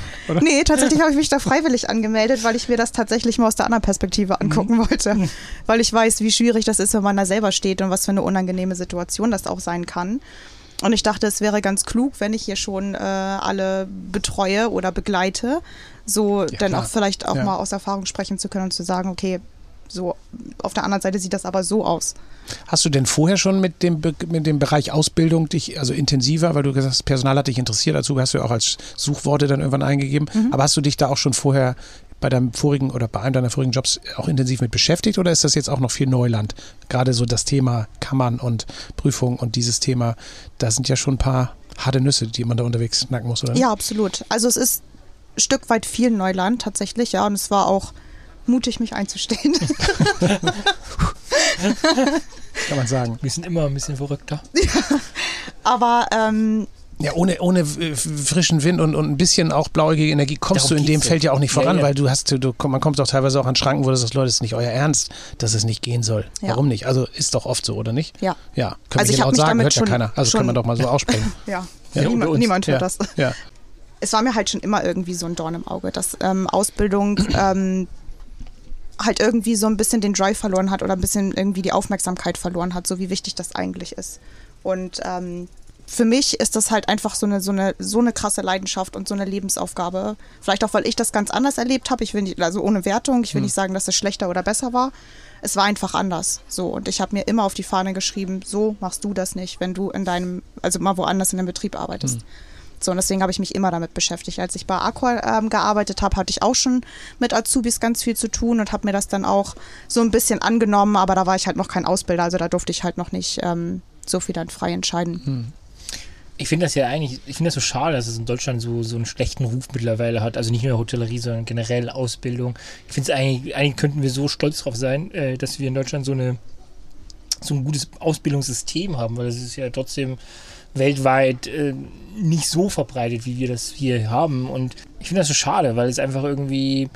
Nee, tatsächlich habe ich mich da freiwillig angemeldet, weil ich mir das tatsächlich mal aus der anderen Perspektive angucken wollte. Weil ich weiß, wie schwierig das ist, wenn man da selber steht und was für eine unangenehme Situation das auch sein kann. Und ich dachte, es wäre ganz klug, wenn ich hier schon äh, alle betreue oder begleite, so dann klar. auch vielleicht auch Ja. mal aus Erfahrung sprechen zu können und zu sagen, okay, so auf der anderen Seite sieht das aber so aus. Hast du denn vorher schon mit dem, mit dem Bereich Ausbildung dich, also intensiver, weil du gesagt hast, Personal hat dich interessiert, dazu hast du ja auch als Suchworte dann irgendwann eingegeben, aber hast du dich da auch schon vorher bei deinem vorigen oder bei einem deiner vorigen Jobs auch intensiv mit beschäftigt oder ist das jetzt auch noch viel Neuland? Gerade so das Thema Kammern und Prüfung und dieses Thema, da sind ja schon ein paar harte Nüsse, die man da unterwegs knacken muss, oder? Ja, absolut. Also es ist ein Stück weit viel Neuland tatsächlich, ja, und es war auch mutig, mich einzustehen. *laughs* Kann man sagen. Wir sind immer ein bisschen verrückter. Ja, aber ähm, ja, ohne, ohne frischen Wind und, und ein bisschen auch blauäugige Energie kommst Darum du in dem Feld ja auch nicht voran, ja, ja. weil du hast, du, man kommt doch teilweise auch an Schranken, wo du sagst, Leute, das ist nicht euer Ernst, dass es nicht gehen soll. Ja. Warum nicht? Also ist doch oft so, oder nicht? Ja. Ja, können also wir laut sagen, hört ja keiner. Also kann man doch mal so *laughs* aussprechen. ja, niemand, niemand, hört das. Ja. Es war mir halt schon immer irgendwie so ein Dorn im Auge, dass ähm, Ausbildung ähm, halt irgendwie so ein bisschen den Drive verloren hat oder ein bisschen irgendwie die Aufmerksamkeit verloren hat, so wie wichtig das eigentlich ist. Und ähm, für mich ist das halt einfach so eine, so eine, so eine krasse Leidenschaft und so eine Lebensaufgabe. Vielleicht auch, weil ich das ganz anders erlebt habe. Ich will nicht, also ohne Wertung, ich will hm. nicht sagen, dass es schlechter oder besser war. Es war einfach anders. So. Und ich habe mir immer auf die Fahne geschrieben, so machst du das nicht, wenn du in deinem, also mal woanders in einem Betrieb arbeitest. Hm. So, und deswegen habe ich mich immer damit beschäftigt. Als ich bei Aqua ähm, gearbeitet habe, hatte ich auch schon mit Azubis ganz viel zu tun und habe mir das dann auch so ein bisschen angenommen, aber da war ich halt noch kein Ausbilder, also da durfte ich halt noch nicht ähm, so viel dann frei entscheiden. Hm. Ich finde das ja eigentlich, ich finde das so schade, dass es in Deutschland so, so einen schlechten Ruf mittlerweile hat. Also nicht nur Hotellerie, sondern generell Ausbildung. Ich finde es eigentlich, eigentlich könnten wir so stolz drauf sein, äh, dass wir in Deutschland so eine so ein gutes Ausbildungssystem haben, weil es ist ja trotzdem weltweit äh, nicht so verbreitet, wie wir das hier haben. Und ich finde das so schade, weil es einfach irgendwie,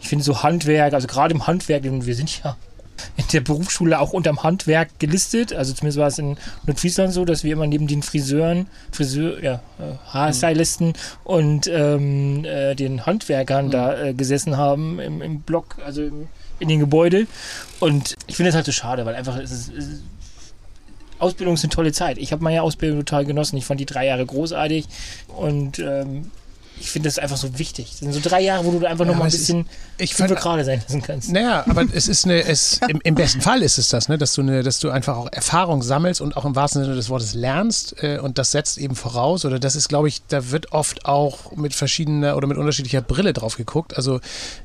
ich finde so Handwerk, also gerade im Handwerk, und wir sind ja in der Berufsschule auch unterm Handwerk gelistet. Also zumindest war es in Nordfriesland so, dass wir immer neben den Friseuren, Friseur, ja, äh, Haarstylisten und ähm, äh, den Handwerkern mhm. da äh, gesessen haben im, im Block, also im, in den Gebäude. Und ich finde das halt so schade, weil einfach es ist, es ist Ausbildung ist eine tolle Zeit. Ich habe meine Ausbildung total genossen. Ich fand die drei Jahre großartig und ähm, ich finde das einfach so wichtig. Das sind so drei Jahre, wo du einfach ja, noch mal ein bisschen ich fünf gerade sein lassen kannst. Naja, aber es ist eine, es, im, im, besten Fall ist es das, ne, dass du eine, dass du einfach auch Erfahrung sammelst und auch im wahrsten Sinne des Wortes lernst äh, und das setzt eben voraus oder das ist, glaube ich, da wird oft auch mit verschiedener oder mit unterschiedlicher Brille drauf geguckt. Also,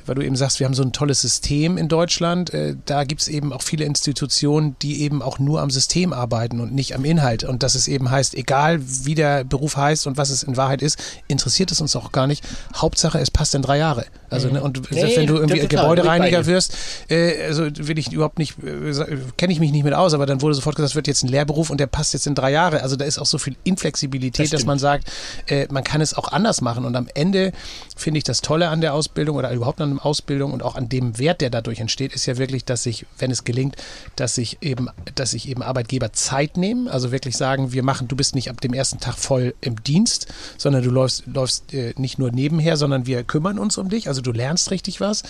weil du eben sagst, wir haben so ein tolles System in Deutschland, äh, da gibt es eben auch viele Institutionen, die eben auch nur am System arbeiten und nicht am Inhalt und dass es eben heißt, egal wie der Beruf heißt und was es in Wahrheit ist, interessiert es uns auch gar nicht. Hauptsache, es passt in drei Jahre. Also, ne, und nee, selbst wenn du irgendwie Gebäudereiniger wirst, äh, also will ich überhaupt nicht, äh, kenne ich mich nicht mit aus, aber dann wurde sofort gesagt, es wird jetzt ein Lehrberuf und der passt jetzt in drei Jahre. Also da ist auch so viel Inflexibilität, das dass man sagt, äh, man kann es auch anders machen. Und am Ende finde ich das Tolle an der Ausbildung oder überhaupt an der Ausbildung und auch an dem Wert, der dadurch entsteht, ist ja wirklich, dass sich, wenn es gelingt, dass sich eben, dass sich eben Arbeitgeber Zeit nehmen, also wirklich sagen, wir machen, du bist nicht ab dem ersten Tag voll im Dienst, sondern du läufst, läufst äh, nicht nur nebenher, sondern wir kümmern uns um dich. Also du lernst richtig was.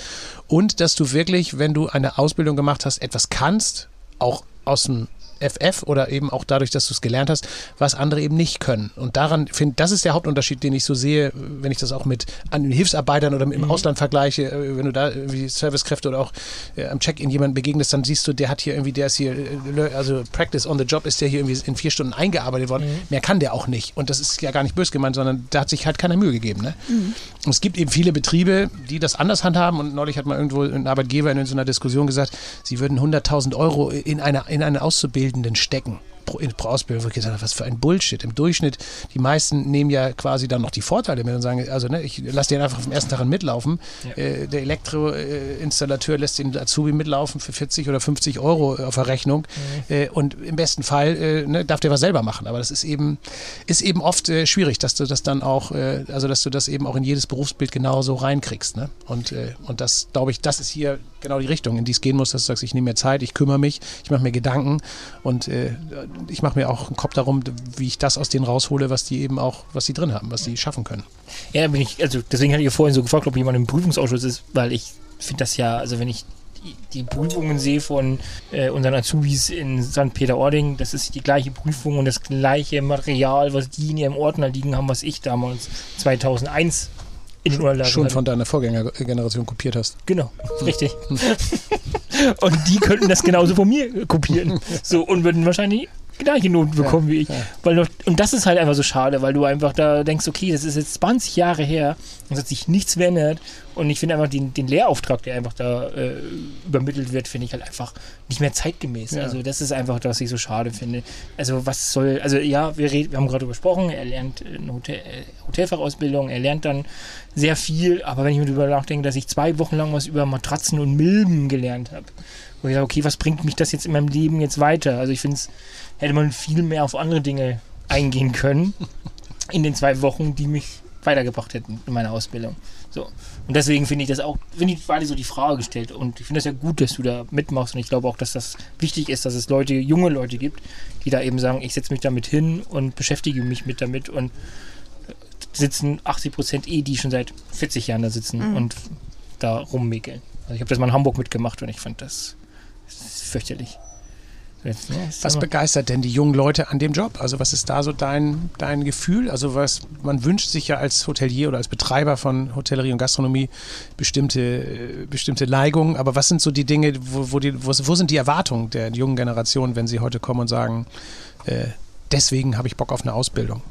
Und dass du wirklich, wenn du eine Ausbildung gemacht hast, etwas kannst, auch aus dem FF oder eben auch dadurch, dass du es gelernt hast, was andere eben nicht können. Und daran finde das ist der Hauptunterschied, den ich so sehe, wenn ich das auch mit an Hilfsarbeitern oder im mhm. Ausland vergleiche, äh, wenn du da irgendwie Servicekräfte oder auch äh, am Check-in jemanden begegnest, dann siehst du, der hat hier irgendwie, der ist hier, äh, also Practice on the Job ist der hier irgendwie in vier Stunden eingearbeitet worden. Mhm. Mehr kann der auch nicht. Und das ist ja gar nicht böse gemeint, sondern da hat sich halt keiner Mühe gegeben. Ne? Mhm. Und es gibt eben viele Betriebe, die das anders handhaben. Und neulich hat mal irgendwo ein Arbeitgeber in so einer Diskussion gesagt, sie würden 100.000 Euro in eine, in eine Auszubildende Auszubildenden stecken pro Ausbildung, wo ich gesagt habe, was für ein Bullshit. Im Durchschnitt, die meisten nehmen ja quasi dann noch die Vorteile mit und sagen, also ne, ich lasse den einfach vom ersten Tag an mitlaufen. Ja. Äh, der Elektroinstallateur lässt den Azubi mitlaufen für 40 oder 50 Euro auf der Rechnung. Mhm. Äh, und im besten Fall äh, ne, darf der was selber machen. Aber das ist eben, ist eben oft äh, schwierig, dass du das dann auch, äh, also dass du das eben auch in jedes Berufsbild genauso reinkriegst. Ne? Und, äh, und das, glaube ich, das ist hier genau die Richtung, in die es gehen muss, dass du sagst, ich nehme mir Zeit, ich kümmere mich, ich mache mir Gedanken und äh, ich mache mir auch einen Kopf darum, wie ich das aus denen raushole, was die eben auch, was sie drin haben, was sie schaffen können. Ja, bin ich, also deswegen hatte ich vorhin so gefragt, ob jemand im Prüfungsausschuss ist, weil ich finde das ja, also wenn ich die Prüfungen sehe von äh, unseren Azubis in St. Peter-Ording, das ist die gleiche Prüfung und das gleiche Material, was die in ihrem Ordner liegen haben, was ich damals 2001 in den Unterlagen schon von deiner Vorgängergeneration kopiert hast. Genau, hm. richtig. Hm. *laughs* und die könnten das genauso von mir kopieren. *laughs* So und würden wahrscheinlich gleiche Noten bekommen ja, wie ich. Ja. Weil noch, und das ist halt einfach so schade, weil du einfach da denkst, okay, das ist jetzt 20 Jahre her und es hat sich nichts verändert. Und ich finde einfach den, den Lehrauftrag, der einfach da äh, übermittelt wird, finde ich halt einfach nicht mehr zeitgemäß. Ja. Also das ist einfach, was ich so schade finde. Also was soll, also ja, wir, red, wir haben gerade gesprochen, er lernt eine Hotel, äh, Hotelfachausbildung, er lernt dann sehr viel, aber wenn ich mir darüber nachdenke, dass ich zwei Wochen lang was über Matratzen und Milben gelernt habe, wo ich sage, okay, was bringt mich das jetzt in meinem Leben jetzt weiter? Also ich finde es, hätte man viel mehr auf andere Dinge eingehen können in den zwei Wochen, die mich weitergebracht hätten in meiner Ausbildung. So. Und deswegen finde ich das auch, finde ich beide so die Frage gestellt. Und ich finde das ja gut, dass du da mitmachst. Und ich glaube auch, dass das wichtig ist, dass es Leute, junge Leute gibt, die da eben sagen, ich setze mich damit hin und beschäftige mich mit damit und sitzen 80 Prozent eh, die schon seit 40 Jahren da sitzen mhm. und da rummickeln. Also ich habe das mal in Hamburg mitgemacht und ich fand das fürchterlich. Jetzt, ne, was begeistert denn die jungen Leute an dem Job? Also was ist da so dein, dein Gefühl? Also was man wünscht sich ja als Hotelier oder als Betreiber von Hotellerie und Gastronomie bestimmte, äh, bestimmte Neigungen. Aber was sind so die Dinge, wo, wo, die, wo, wo sind die Erwartungen der jungen Generation, wenn sie heute kommen und sagen, äh, deswegen habe ich Bock auf eine Ausbildung?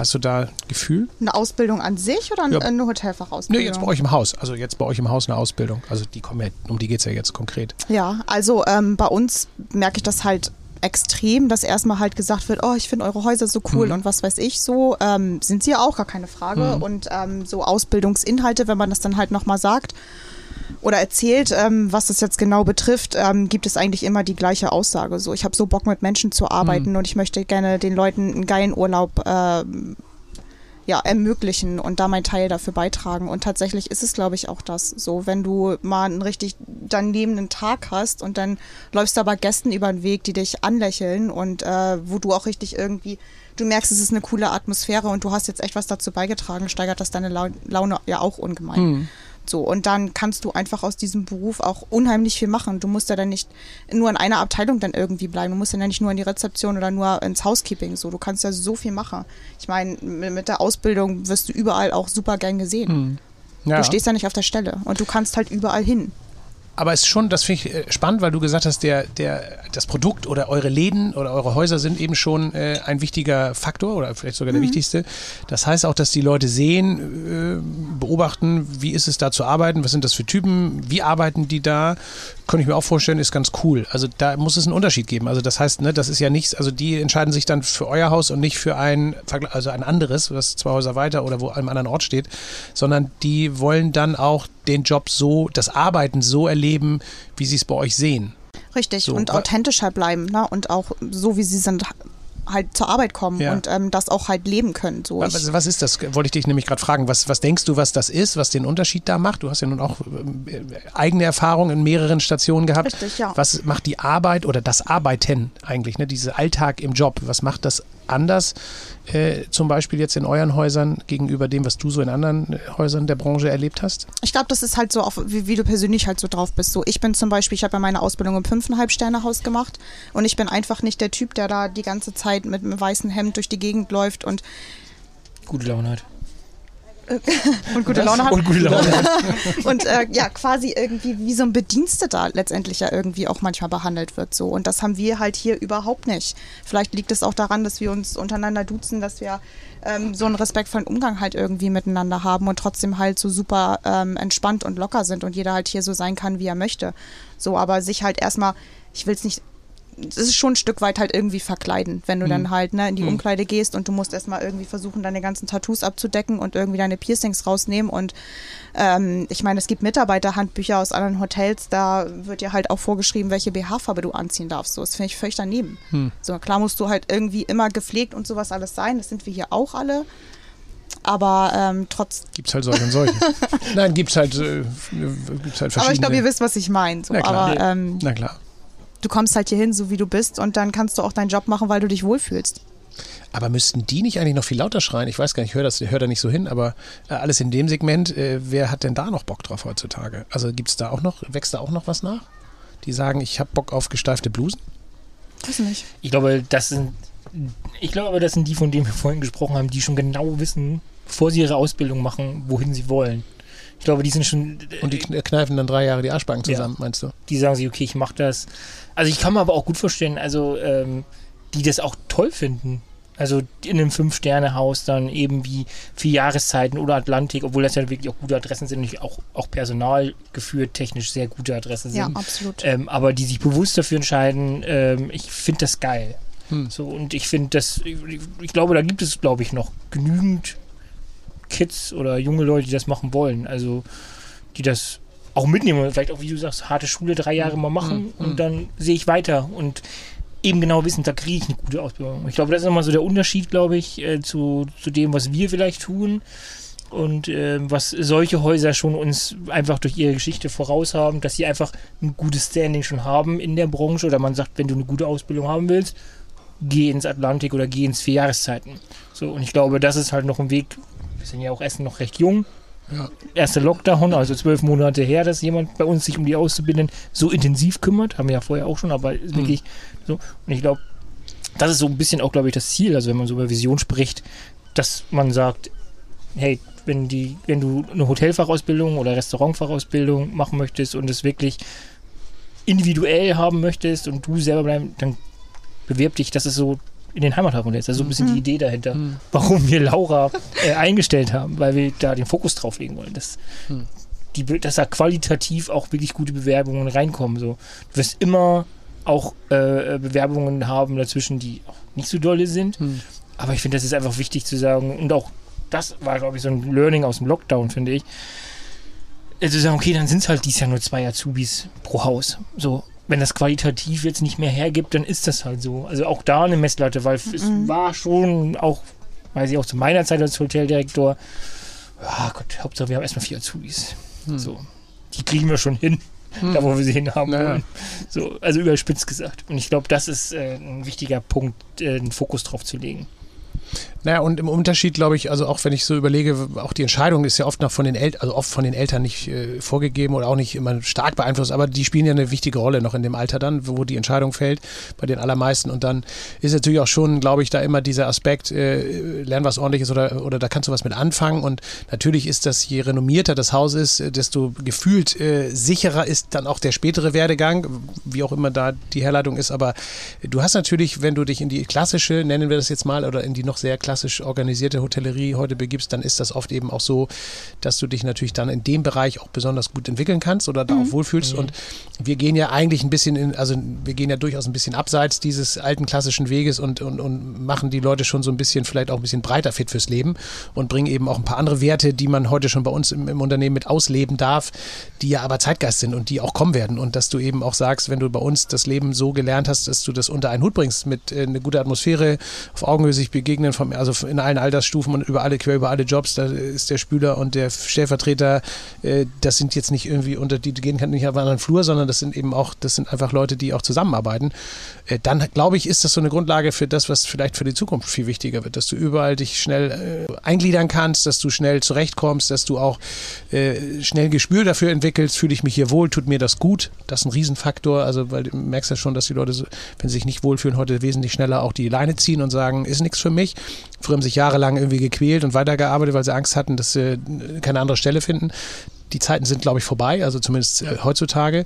Hast du da Gefühl? Eine Ausbildung an sich oder ja. eine Hotelfachausbildung? Nee, jetzt bei euch im Haus. Also jetzt bei euch im Haus eine Ausbildung. Also die kommen ja, um die geht es ja jetzt konkret. Ja, also ähm, bei uns merke ich das halt extrem, dass erstmal halt gesagt wird, oh, ich finde eure Häuser so cool mhm. und was weiß ich so. Ähm, sind sie ja auch, gar keine Frage. Mhm. Und ähm, so Ausbildungsinhalte, wenn man das dann halt nochmal sagt oder erzählt, ähm, was das jetzt genau betrifft, ähm, gibt es eigentlich immer die gleiche Aussage. So, ich habe so Bock mit Menschen zu arbeiten mhm. und ich möchte gerne den Leuten einen geilen Urlaub äh, ja, ermöglichen und da mein Teil dafür beitragen. Und tatsächlich ist es, glaube ich, auch das. So, wenn du mal einen richtig daneben Tag hast und dann läufst du aber Gästen über den Weg, die dich anlächeln und äh, wo du auch richtig irgendwie, du merkst, es ist eine coole Atmosphäre und du hast jetzt echt was dazu beigetragen, steigert das deine Laune ja auch ungemein. Mhm. So, und dann kannst du einfach aus diesem Beruf auch unheimlich viel machen. Du musst ja dann nicht nur in einer Abteilung dann irgendwie bleiben. Du musst ja nicht nur in die Rezeption oder nur ins Housekeeping. So, du kannst ja so viel machen. Ich meine, mit der Ausbildung wirst du überall auch super gern gesehen. Hm. Ja. Du stehst ja nicht auf der Stelle und du kannst halt überall hin aber es ist schon, das finde ich äh, spannend, weil du gesagt hast, der, der, das Produkt oder eure Läden oder eure Häuser sind eben schon äh, ein wichtiger Faktor oder vielleicht sogar der mhm. wichtigste. Das heißt auch, dass die Leute sehen, äh, beobachten, wie ist es da zu arbeiten, was sind das für Typen, wie arbeiten die da, könnte ich mir auch vorstellen, ist ganz cool. Also da muss es einen Unterschied geben. Also das heißt, ne, das ist ja nichts, also die entscheiden sich dann für euer Haus und nicht für ein, also ein anderes, was zwei Häuser weiter oder wo an einem anderen Ort steht, sondern die wollen dann auch den Job so, das Arbeiten so erleben, wie sie es bei euch sehen. Richtig, so. und authentischer bleiben ne? und auch so, wie sie sind, halt zur Arbeit kommen ja. und ähm, das auch halt leben können. So was, was ist das? Wollte ich dich nämlich gerade fragen. Was, was denkst du, was das ist, was den Unterschied da macht? Du hast ja nun auch äh, eigene Erfahrungen in mehreren Stationen gehabt. Richtig, ja. Was macht die Arbeit oder das Arbeiten eigentlich, ne? dieser Alltag im Job, was macht das anders, äh, zum Beispiel jetzt in euren Häusern gegenüber dem, was du so in anderen äh, Häusern der Branche erlebt hast? Ich glaube, das ist halt so, auch, wie, wie, du persönlich halt so drauf bist. So, ich bin zum Beispiel, ich habe ja meine Ausbildung im fünfeinhalb Sterne Haus gemacht und ich bin einfach nicht der Typ, der da die ganze Zeit mit einem weißen Hemd durch die Gegend läuft und gute Laune hat. *laughs* und gute Laune hat. Und gute Laune hat. *laughs* und äh, ja, quasi irgendwie wie so ein Bediensteter letztendlich ja irgendwie auch manchmal behandelt wird so. Und das haben wir halt hier überhaupt nicht. Vielleicht liegt es auch daran, dass wir uns untereinander duzen, dass wir ähm, so einen respektvollen Umgang halt irgendwie miteinander haben und trotzdem halt so super ähm, entspannt und locker sind und jeder halt hier so sein kann, wie er möchte. So, aber sich halt erstmal, ich will es nicht das ist schon ein Stück weit halt irgendwie verkleiden, wenn du mhm. dann halt ne, in die mhm. Umkleide gehst und du musst erstmal irgendwie versuchen, deine ganzen Tattoos abzudecken und irgendwie deine Piercings rausnehmen. Und ähm, ich meine, es gibt Mitarbeiterhandbücher aus anderen Hotels, da wird dir halt auch vorgeschrieben, welche BH-Farbe du anziehen darfst. So, das finde ich völlig daneben. Mhm. So, klar musst du halt irgendwie immer gepflegt und sowas alles sein. Das sind wir hier auch alle. Aber ähm, trotz. es halt solche und solche. *laughs* Nein, gibt halt, äh, gibt's halt verschiedene. Aber ich glaube, ihr wisst, was ich meine. So. Na klar. Aber, ähm, Na klar du kommst halt hier hin, so wie du bist, und dann kannst du auch deinen Job machen, weil du dich wohlfühlst. Aber müssten die nicht eigentlich noch viel lauter schreien? Ich weiß gar nicht, ich höre das, hör da nicht so hin, aber äh, alles in dem Segment, äh, wer hat denn da noch Bock drauf heutzutage? Also gibt es da auch noch, wächst da auch noch was nach? Die sagen, ich habe Bock auf gesteifte Blusen? Weiß nicht. Ich glaube, das sind, ich glaube aber, das sind die, von denen wir vorhin gesprochen haben, die schon genau wissen, bevor sie ihre Ausbildung machen, wohin sie wollen. Ich glaube, die sind schon. Und die kneifen dann drei Jahre die Arschbacken zusammen, ja. meinst du? Die sagen sich, okay, ich mache das. Also ich kann mir aber auch gut vorstellen, also ähm, die das auch toll finden. Also in einem Fünf-Sterne-Haus dann eben wie vier Jahreszeiten oder Atlantik, obwohl das ja wirklich auch gute Adressen sind und auch, auch Personal geführt, technisch sehr gute Adressen sind. Ja, absolut. Ähm, aber die sich bewusst dafür entscheiden, ähm, ich finde das geil. Hm. So, und ich finde das, ich, ich, glaube, da gibt es, glaube ich, noch genügend Kids oder junge Leute, die das machen wollen. Also, die das auch mitnehmen, vielleicht auch, wie du sagst, harte Schule drei Jahre mal machen hm. und hm. dann sehe ich weiter. Und eben genau wissen, da kriege ich eine gute Ausbildung. Ich glaube, das ist nochmal so der Unterschied, glaube ich, äh, zu, zu dem, was wir vielleicht tun und äh, was solche Häuser schon uns einfach durch ihre Geschichte voraus haben, dass sie einfach ein gutes Standing schon haben in der Branche oder man sagt, wenn du eine gute Ausbildung haben willst, geh ins Atlantik oder geh ins Vier Jahreszeiten. So, und ich glaube, das ist halt noch ein Weg, wir sind ja auch Essen noch recht jung, ja. Erster Lockdown, also zwölf Monate her, dass jemand bei uns sich um die Auszubildenden so intensiv kümmert. Haben wir ja vorher auch schon, aber mhm. wirklich so. Und ich glaube, das ist so ein bisschen auch, glaube ich, das Ziel. Also wenn man so über Vision spricht, dass man sagt, hey, wenn die, wenn du eine Hotelfachausbildung oder Restaurantfachausbildung machen möchtest und es wirklich individuell haben möchtest und du selber bleiben, dann bewirb dich. Das ist so in den Heimathafen lässt. Also so ein bisschen mhm. die Idee dahinter, mhm. warum wir Laura äh, eingestellt haben, weil wir da den Fokus drauf legen wollen. Dass, mhm. die, dass da qualitativ auch wirklich gute Bewerbungen reinkommen. So. Du wirst immer auch äh, Bewerbungen haben dazwischen, die auch nicht so dolle sind. Hm. Aber ich finde, das ist einfach wichtig zu sagen. Und auch das war, glaube ich, so ein Learning aus dem Lockdown, finde ich. Also sagen, okay, dann sind es halt dies Jahr nur zwei Azubis pro Haus. So, wenn das qualitativ jetzt nicht mehr hergibt, dann ist das halt so. Also auch da eine Messlatte, weil mhm. es war schon auch, weiß ich auch zu meiner Zeit als Hoteldirektor, ja Gott, Hauptsache wir haben erstmal vier Azubis. Mhm. So, die kriegen wir schon hin. Hm. Da, wo wir sie hin haben naja. wollen. So, also überspitzt gesagt. Und ich glaube, das ist äh, ein wichtiger Punkt, äh, einen Fokus drauf zu legen. Naja, und im Unterschied, glaube ich, also auch wenn ich so überlege, auch die Entscheidung ist ja oft noch von den Eltern, also oft von den Eltern nicht äh, vorgegeben oder auch nicht immer stark beeinflusst, aber die spielen ja eine wichtige Rolle noch in dem Alter dann, wo die Entscheidung fällt, bei den allermeisten. Und dann ist natürlich auch schon, glaube ich, da immer dieser Aspekt, äh, lern was ordentliches oder, oder da kannst du was mit anfangen. Und natürlich ist das, je renommierter das Haus ist, äh, desto gefühlt äh, sicherer ist dann auch der spätere Werdegang, wie auch immer da die Herleitung ist. Aber du hast natürlich, wenn du dich in die klassische, nennen wir das jetzt mal, oder in die noch sehr klassisch organisierte Hotellerie heute begibst, dann ist das oft eben auch so, dass du dich natürlich dann in dem Bereich auch besonders gut entwickeln kannst oder da mhm. auch wohlfühlst. Mhm. Und wir gehen ja eigentlich ein bisschen in, also wir gehen ja durchaus ein bisschen abseits dieses alten klassischen Weges und, und, und machen die Leute schon so ein bisschen, vielleicht auch ein bisschen breiter fit fürs Leben und bringen eben auch ein paar andere Werte, die man heute schon bei uns im, im Unternehmen mit ausleben darf, die ja aber Zeitgeist sind und die auch kommen werden. Und dass du eben auch sagst, wenn du bei uns das Leben so gelernt hast, dass du das unter einen Hut bringst mit äh, eine gute Atmosphäre, auf Augenhöhe sich begegnen, vom, also in allen Altersstufen und über alle, quer über alle Jobs, da ist der Spüler und der Stellvertreter, äh, das sind jetzt nicht irgendwie unter, die gehen nicht auf einen anderen Flur, sondern das sind eben auch, das sind einfach Leute, die auch zusammenarbeiten. Äh, dann glaube ich, ist das so eine Grundlage für das, was vielleicht für die Zukunft viel wichtiger wird, dass du überall dich schnell äh, eingliedern kannst, dass du schnell zurechtkommst, dass du auch schnell Gespür dafür entwickelst, fühle ich mich hier wohl, tut mir das gut. Das ist ein Riesenfaktor, also weil du merkst ja schon, dass die Leute, wenn sie sich nicht wohlfühlen, heute wesentlich schneller auch die Leine ziehen und sagen, ist nichts für mich. Früher haben sich jahrelang irgendwie gequält und weitergearbeitet, weil sie Angst hatten, dass sie keine andere Stelle finden. Die Zeiten sind, glaube ich, vorbei, also zumindest äh, heutzutage.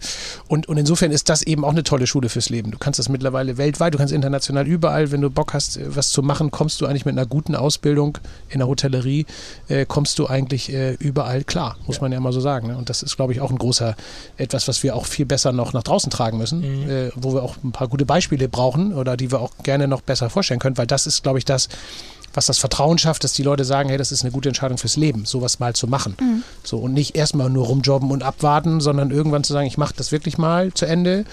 Und, und insofern ist das eben auch eine tolle Schule fürs Leben. Du kannst das mittlerweile weltweit, du kannst international überall, wenn du Bock hast, äh, was zu machen, kommst du eigentlich mit einer guten Ausbildung in der Hotellerie, äh, kommst du eigentlich äh, überall klar, muss ja. man ja mal so sagen. Ne? Und das ist, glaube ich, auch ein großer, etwas, was wir auch viel besser noch nach draußen tragen müssen, mhm. äh, wo wir auch ein paar gute Beispiele brauchen oder die wir auch gerne noch besser vorstellen können, weil das ist, glaube ich, das, was das Vertrauen schafft, dass die Leute sagen, hey, das ist eine gute Entscheidung fürs Leben, sowas mal zu machen. Mhm. So und nicht erstmal nur rumjobben und abwarten, sondern irgendwann zu sagen, ich mache das wirklich mal zu Ende,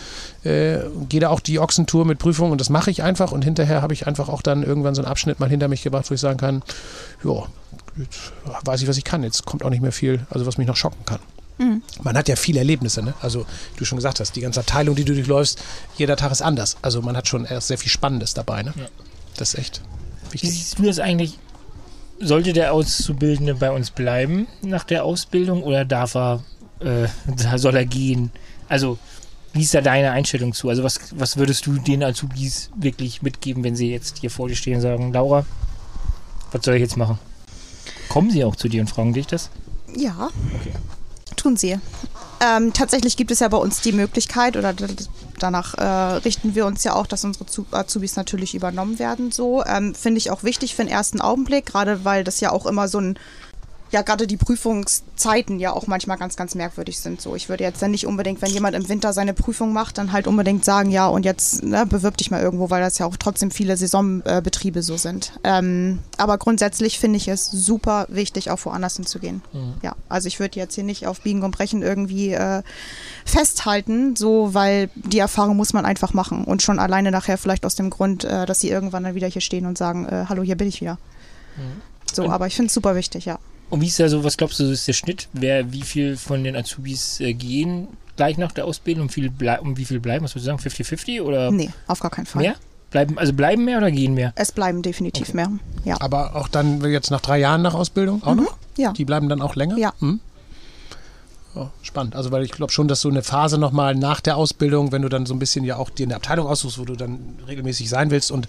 äh, gehe da auch die Ochsentour mit Prüfung und das mache ich einfach und hinterher habe ich einfach auch dann irgendwann so einen Abschnitt mal hinter mich gebracht, wo ich sagen kann, ja, jetzt weiß ich, was ich kann, jetzt kommt auch nicht mehr viel, also was mich noch schocken kann. Mhm. Man hat ja viele Erlebnisse, ne? Also, wie du schon gesagt hast, die ganze Abteilung, die du durchläufst, jeder Tag ist anders. Also, man hat schon erst sehr viel Spannendes dabei, ne? Ja. Das ist echt. Wie siehst du das eigentlich? Sollte der Auszubildende bei uns bleiben nach der Ausbildung oder darf er, äh, *laughs* soll er gehen? Also, wie ist da deine Einstellung zu? Also, was, was würdest du den Azubis wirklich mitgeben, wenn sie jetzt hier vor dir stehen und sagen, Laura, was soll ich jetzt machen? Kommen sie auch zu dir und fragen dich das? Ja. Okay. Tun sie. Ähm, tatsächlich gibt es ja bei uns die Möglichkeit oder danach äh, richten wir uns ja auch, dass unsere Azubis natürlich übernommen werden. So ähm, finde ich auch wichtig für den ersten Augenblick, gerade weil das ja auch immer so ein ja gerade die Prüfungszeiten ja auch manchmal ganz, ganz merkwürdig sind. So, ich würde jetzt dann nicht unbedingt, wenn jemand im Winter seine Prüfung macht, dann halt unbedingt sagen, ja, und jetzt ne, bewirb dich mal irgendwo, weil das ja auch trotzdem viele Saisonbetriebe äh, so sind. Ähm, aber grundsätzlich finde ich es super wichtig, auch woanders hinzugehen. Mhm. Ja, also ich würde jetzt hier nicht auf Biegen und Brechen irgendwie äh, festhalten, so, weil die Erfahrung muss man einfach machen und schon alleine nachher vielleicht aus dem Grund, äh, dass sie irgendwann dann wieder hier stehen und sagen, äh, hallo, hier bin ich wieder. Mhm. So, aber ich finde es super wichtig, ja. Und wie ist da so, was glaubst du, ist der Schnitt? Wer, wie viel von den Azubis äh, gehen gleich nach der Ausbildung? Um, viel um wie viel bleiben? Was würdest du sagen? 50-50 oder? Nee, auf gar keinen Fall. Mehr? Bleiben, also bleiben mehr oder gehen mehr? Es bleiben definitiv okay. mehr, ja. Aber auch dann jetzt nach drei Jahren nach Ausbildung auch mhm, noch? Ja. Die bleiben dann auch länger? Ja. Mhm. Oh, spannend. Also, weil ich glaube schon, dass so eine Phase nochmal nach der Ausbildung, wenn du dann so ein bisschen ja auch dir eine Abteilung aussuchst, wo du dann regelmäßig sein willst und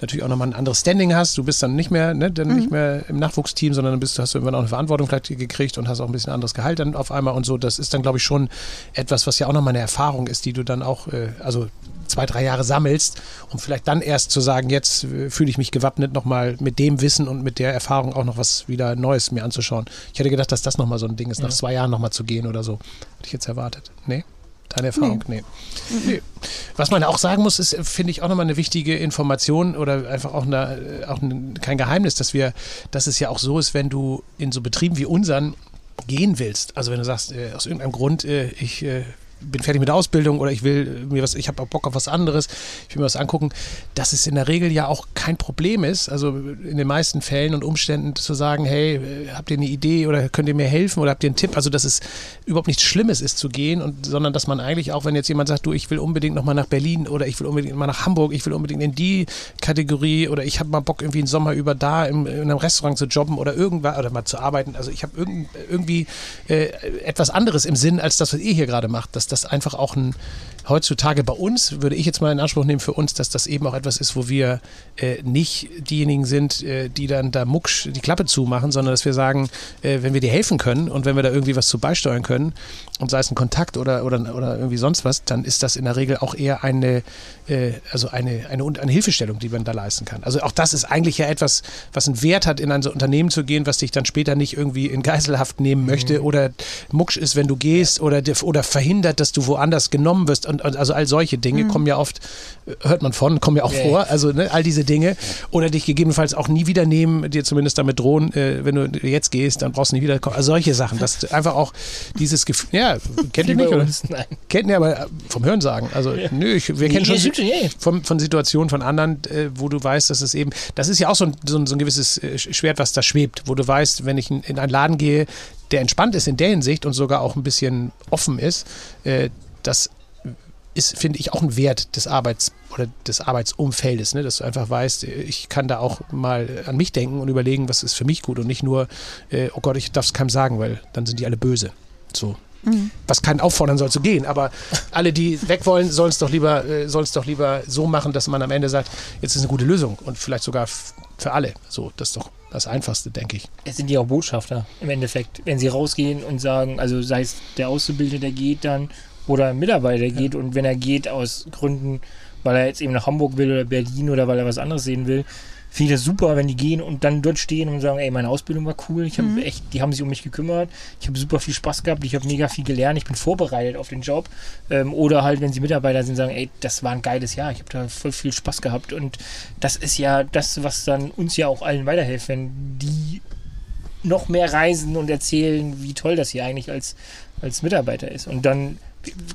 natürlich auch nochmal ein anderes Standing hast. Du bist dann nicht mehr, ne, dann mhm. nicht mehr im Nachwuchsteam, sondern dann bist, hast du irgendwann auch eine Verantwortung vielleicht gekriegt und hast auch ein bisschen anderes Gehalt dann auf einmal und so. Das ist dann, glaube ich, schon etwas, was ja auch nochmal eine Erfahrung ist, die du dann auch, äh, also zwei, drei Jahre sammelst, um vielleicht dann erst zu sagen, jetzt äh, fühle ich mich gewappnet, nochmal mit dem Wissen und mit der Erfahrung auch noch was wieder Neues mir anzuschauen. Ich hätte gedacht, dass das nochmal so ein Ding ist, ja. nach zwei Jahren nochmal zu gehen oder so. Hätte ich jetzt erwartet. Nee? Deine Erfahrung? Nee. nee. nee. Was man auch sagen muss, ist, finde ich, auch nochmal eine wichtige Information oder einfach auch, eine, äh, auch ein, kein Geheimnis, dass wir, dass es ja auch so ist, wenn du in so Betrieben wie unseren gehen willst, also wenn du sagst, äh, aus irgendeinem Grund, äh, ich äh, bin fertig mit der Ausbildung oder ich will mir was, ich habe Bock auf was anderes, ich will mir was angucken, dass es in der Regel ja auch kein Problem ist, also in den meisten Fällen und Umständen zu sagen, hey, habt ihr eine Idee oder könnt ihr mir helfen oder habt ihr einen Tipp, also dass es überhaupt nichts Schlimmes ist zu gehen und sondern dass man eigentlich auch, wenn jetzt jemand sagt, du, ich will unbedingt nochmal nach Berlin oder ich will unbedingt mal nach Hamburg, ich will unbedingt in die Kategorie oder ich habe mal Bock irgendwie einen Sommer über da im, in einem Restaurant zu jobben oder irgendwas oder mal zu arbeiten, also ich habe irgendwie äh, etwas anderes im Sinn als das, was ihr hier gerade macht, dass das einfach auch ein, heutzutage bei uns, würde ich jetzt mal in Anspruch nehmen für uns, dass das eben auch etwas ist, wo wir äh, nicht diejenigen sind, äh, die dann da mucksch die Klappe zumachen, sondern dass wir sagen, äh, wenn wir dir helfen können und wenn wir da irgendwie was zu beisteuern können, und sei es ein Kontakt oder, oder, oder irgendwie sonst was, dann ist das in der Regel auch eher eine, äh, also eine, eine, eine Hilfestellung, die man da leisten kann. Also auch das ist eigentlich ja etwas, was einen Wert hat, in ein so Unternehmen zu gehen, was dich dann später nicht irgendwie in Geiselhaft nehmen möchte mhm. oder mucksch ist, wenn du gehst oder, oder verhindert, dass du woanders genommen wirst. Und, und also all solche Dinge mhm. kommen ja oft, hört man von, kommen ja auch yeah. vor. Also ne, all diese Dinge. Oder dich gegebenenfalls auch nie wieder nehmen, dir zumindest damit drohen, äh, wenn du jetzt gehst, dann brauchst du nicht wieder kommen. Also solche Sachen. Dass einfach auch dieses Gefühl, ja, kennt ihr nicht, oder? Nein. Kennt ihr aber vom Hören sagen. Also, ja. nö, ich, wir kennen schon von, von Situationen von anderen, äh, wo du weißt, dass es eben, das ist ja auch so ein, so ein, so ein gewisses äh, Schwert, was da schwebt, wo du weißt, wenn ich in, in einen Laden gehe, der entspannt ist in der Hinsicht und sogar auch ein bisschen offen ist, äh, das ist, finde ich, auch ein Wert des Arbeits- oder des Arbeitsumfeldes, ne? dass du einfach weißt, ich kann da auch mal an mich denken und überlegen, was ist für mich gut und nicht nur, äh, oh Gott, ich darf es keinem sagen, weil dann sind die alle böse. So. Mhm. Was keinen auffordern soll zu gehen, aber alle, die weg wollen, sollen es doch lieber, äh, doch lieber so machen, dass man am Ende sagt, jetzt ist eine gute Lösung und vielleicht sogar für alle. So, das ist doch das Einfachste, denke ich. Es sind ja auch Botschafter im Endeffekt, wenn sie rausgehen und sagen, also sei es der Auszubildende, der geht dann oder ein Mitarbeiter geht ja. und wenn er geht aus Gründen, weil er jetzt eben nach Hamburg will oder Berlin oder weil er was anderes sehen will, finde ich das super, wenn die gehen und dann dort stehen und sagen, ey, meine Ausbildung war cool, ich habe mhm. echt, die haben sich um mich gekümmert, ich habe super viel Spaß gehabt, ich habe mega viel gelernt, ich bin vorbereitet auf den Job. Ähm, oder halt, wenn sie Mitarbeiter sind, sagen, ey, das war ein geiles Jahr, ich habe da voll viel Spaß gehabt und das ist ja das, was dann uns ja auch allen weiterhilft, wenn die noch mehr reisen und erzählen, wie toll das hier eigentlich als, als Mitarbeiter ist. Und dann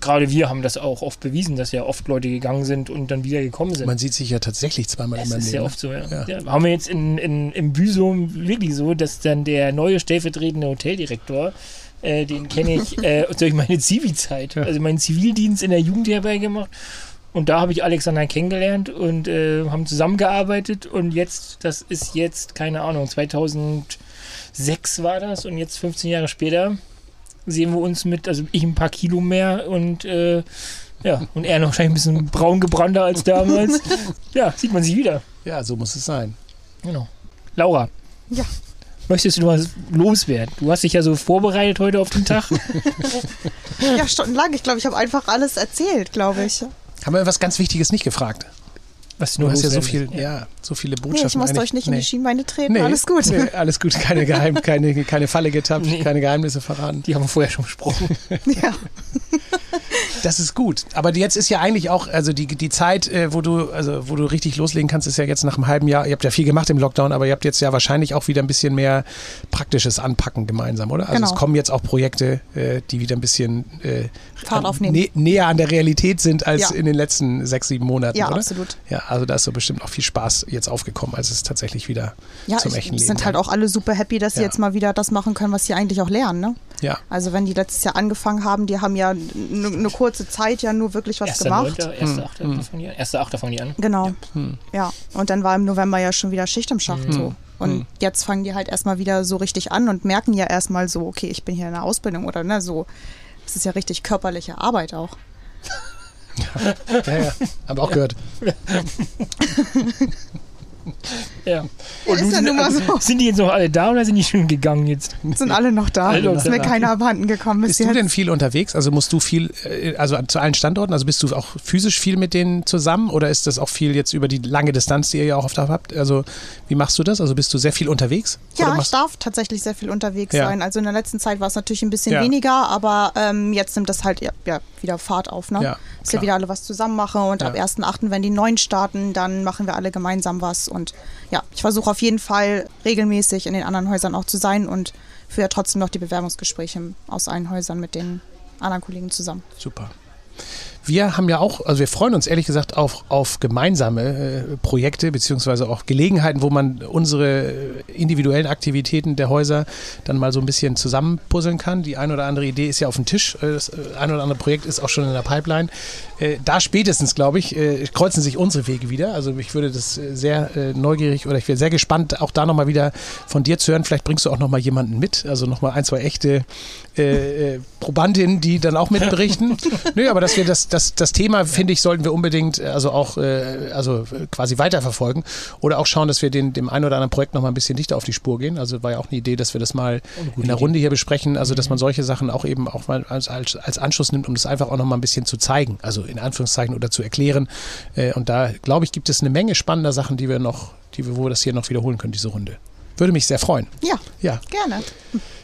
gerade wir haben das auch oft bewiesen, dass ja oft Leute gegangen sind und dann wieder gekommen sind. Man sieht sich ja tatsächlich zweimal im Leben. Das ist ja oft so, ja. ja. ja. Haben wir jetzt in, in, im Büsum wirklich so, dass dann der neue stellvertretende Hoteldirektor, äh, den kenne ich *laughs* äh, durch meine Zivi-Zeit, ja. also meinen Zivildienst in der Jugendherberge gemacht. Und da habe ich Alexander kennengelernt und äh, haben zusammengearbeitet. Und jetzt, das ist jetzt, keine Ahnung, 2006 war das und jetzt 15 Jahre später sehen wir uns mit, also ich ein paar Kilo mehr und äh, ja, und er noch wahrscheinlich ein bisschen braun gebrannter als damals. *laughs* ja, sieht man sich wieder. Ja, so muss es sein. Genau. Laura. Ja. Möchtest du was loswerden? Du hast dich ja so vorbereitet heute auf den Tag. *laughs* ja, stundenlang. Ich glaube, ich habe einfach alles erzählt, glaube ich. Haben wir was ganz Wichtiges nicht gefragt? Was du hast ja so viel, ja. ja. so viele Botschaften. Nee, ich muss euch nicht nee. in die Schienbeine treten. Nee, alles gut. Nee, alles gut. Keine, Geheim, *laughs* keine, keine Falle getappt, keine Geheimnisse verraten. Die haben wir vorher schon besprochen. *laughs* ja. *laughs* Das ist gut. Aber jetzt ist ja eigentlich auch, also die, die Zeit, äh, wo du, also wo du richtig loslegen kannst, ist ja jetzt nach einem halben Jahr. Ihr habt ja viel gemacht im Lockdown, aber ihr habt jetzt ja wahrscheinlich auch wieder ein bisschen mehr praktisches Anpacken gemeinsam, oder? Also genau. es kommen jetzt auch Projekte, äh, die wieder ein bisschen äh, Fahrt aufnehmen. Nä näher an der Realität sind als ja. in den letzten sechs, sieben Monaten, ja, oder? absolut. Ja, also da ist so bestimmt auch viel Spaß jetzt aufgekommen, als es tatsächlich wieder ja, zum echten Leben sind halt auch alle super happy, dass sie jetzt mal wieder das machen können, was sie eigentlich auch lernen, ne? Ja. Also wenn die letztes Jahr angefangen haben, die haben ja eine kurze Zeit ja nur wirklich was erster gemacht. Erster Achter hm. fangen die an. Erster Achter fangen die an. Genau. Ja. Hm. ja. Und dann war im November ja schon wieder Schicht im Schacht hm. so. Und hm. jetzt fangen die halt erstmal wieder so richtig an und merken ja erstmal so, okay, ich bin hier in der Ausbildung oder ne, so. Das ist ja richtig körperliche Arbeit auch. *laughs* ja, ja, haben wir auch gehört. *laughs* *laughs* Ja. Und ja, sind, ja so. *laughs* sind die jetzt noch alle da oder sind die schon gegangen jetzt? Sind alle noch da. Alle ist mir keiner abhanden gekommen. Bist jetzt. du denn viel unterwegs? Also musst du viel, äh, also zu allen Standorten, also bist du auch physisch viel mit denen zusammen oder ist das auch viel jetzt über die lange Distanz, die ihr ja auch oft habt? Also wie machst du das? Also bist du sehr viel unterwegs? Ja, ich darf tatsächlich sehr viel unterwegs ja. sein. Also in der letzten Zeit war es natürlich ein bisschen weniger, aber ähm, jetzt nimmt das halt ja, wieder Fahrt auf. Ne? Ja, Dass wir wieder alle was zusammen machen und ab 1.8., wenn die neuen starten, dann machen wir alle gemeinsam was und ja, ich versuche auf jeden Fall regelmäßig in den anderen Häusern auch zu sein und führe trotzdem noch die Bewerbungsgespräche aus allen Häusern mit den anderen Kollegen zusammen. Super wir haben ja auch, also wir freuen uns ehrlich gesagt auf, auf gemeinsame äh, Projekte beziehungsweise auch Gelegenheiten, wo man unsere individuellen Aktivitäten der Häuser dann mal so ein bisschen zusammenpuzzeln kann. Die ein oder andere Idee ist ja auf dem Tisch, äh, das äh, ein oder andere Projekt ist auch schon in der Pipeline. Äh, da spätestens, glaube ich, äh, kreuzen sich unsere Wege wieder. Also ich würde das äh, sehr neugierig oder ich wäre sehr gespannt, auch da nochmal wieder von dir zu hören. Vielleicht bringst du auch nochmal jemanden mit, also nochmal ein, zwei echte Probandinnen, die dann auch mitberichten. *laughs* Nö, aber dass wir das, das, das Thema, finde ich, sollten wir unbedingt also auch also quasi weiterverfolgen oder auch schauen, dass wir den, dem einen oder anderen Projekt nochmal ein bisschen dichter auf die Spur gehen. Also war ja auch eine Idee, dass wir das mal in der Runde hier besprechen, also dass man solche Sachen auch eben auch mal als, als, als Anschluss nimmt, um das einfach auch nochmal ein bisschen zu zeigen. Also in Anführungszeichen oder zu erklären. Äh, und da, glaube ich, gibt es eine Menge spannender Sachen, die wir noch, die wir, wo wir das hier noch wiederholen können, diese Runde. Würde mich sehr freuen. Ja, ja. gerne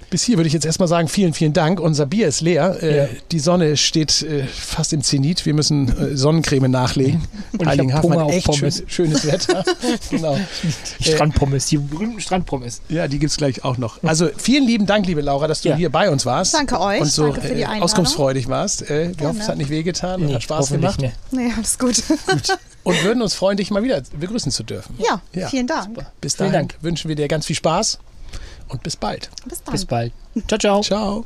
bis hier würde ich jetzt erstmal sagen, vielen, vielen Dank. Unser Bier ist leer. Äh, ja. Die Sonne steht äh, fast im Zenit. Wir müssen äh, Sonnencreme nachlegen. *laughs* Und Heiligenhafen hat echt schön, *laughs* schönes Wetter. *laughs* genau. Die Strandpommes, die berühmten Strandpommes. Ja, die gibt es gleich auch noch. Also vielen lieben Dank, liebe Laura, dass du ja. hier bei uns warst. Danke euch. Und so Danke für die äh, auskunftsfreudig warst. Äh, wir hoffen, es hat nicht wehgetan nee, und hat Spaß gemacht. Nee. nee, alles gut. gut. Und würden uns freuen, dich mal wieder begrüßen zu dürfen. Ja, ja. vielen Dank. Super. Bis dahin Dank. wünschen wir dir ganz viel Spaß und bis bald. Bis, bis bald. Ciao, ciao. Ciao.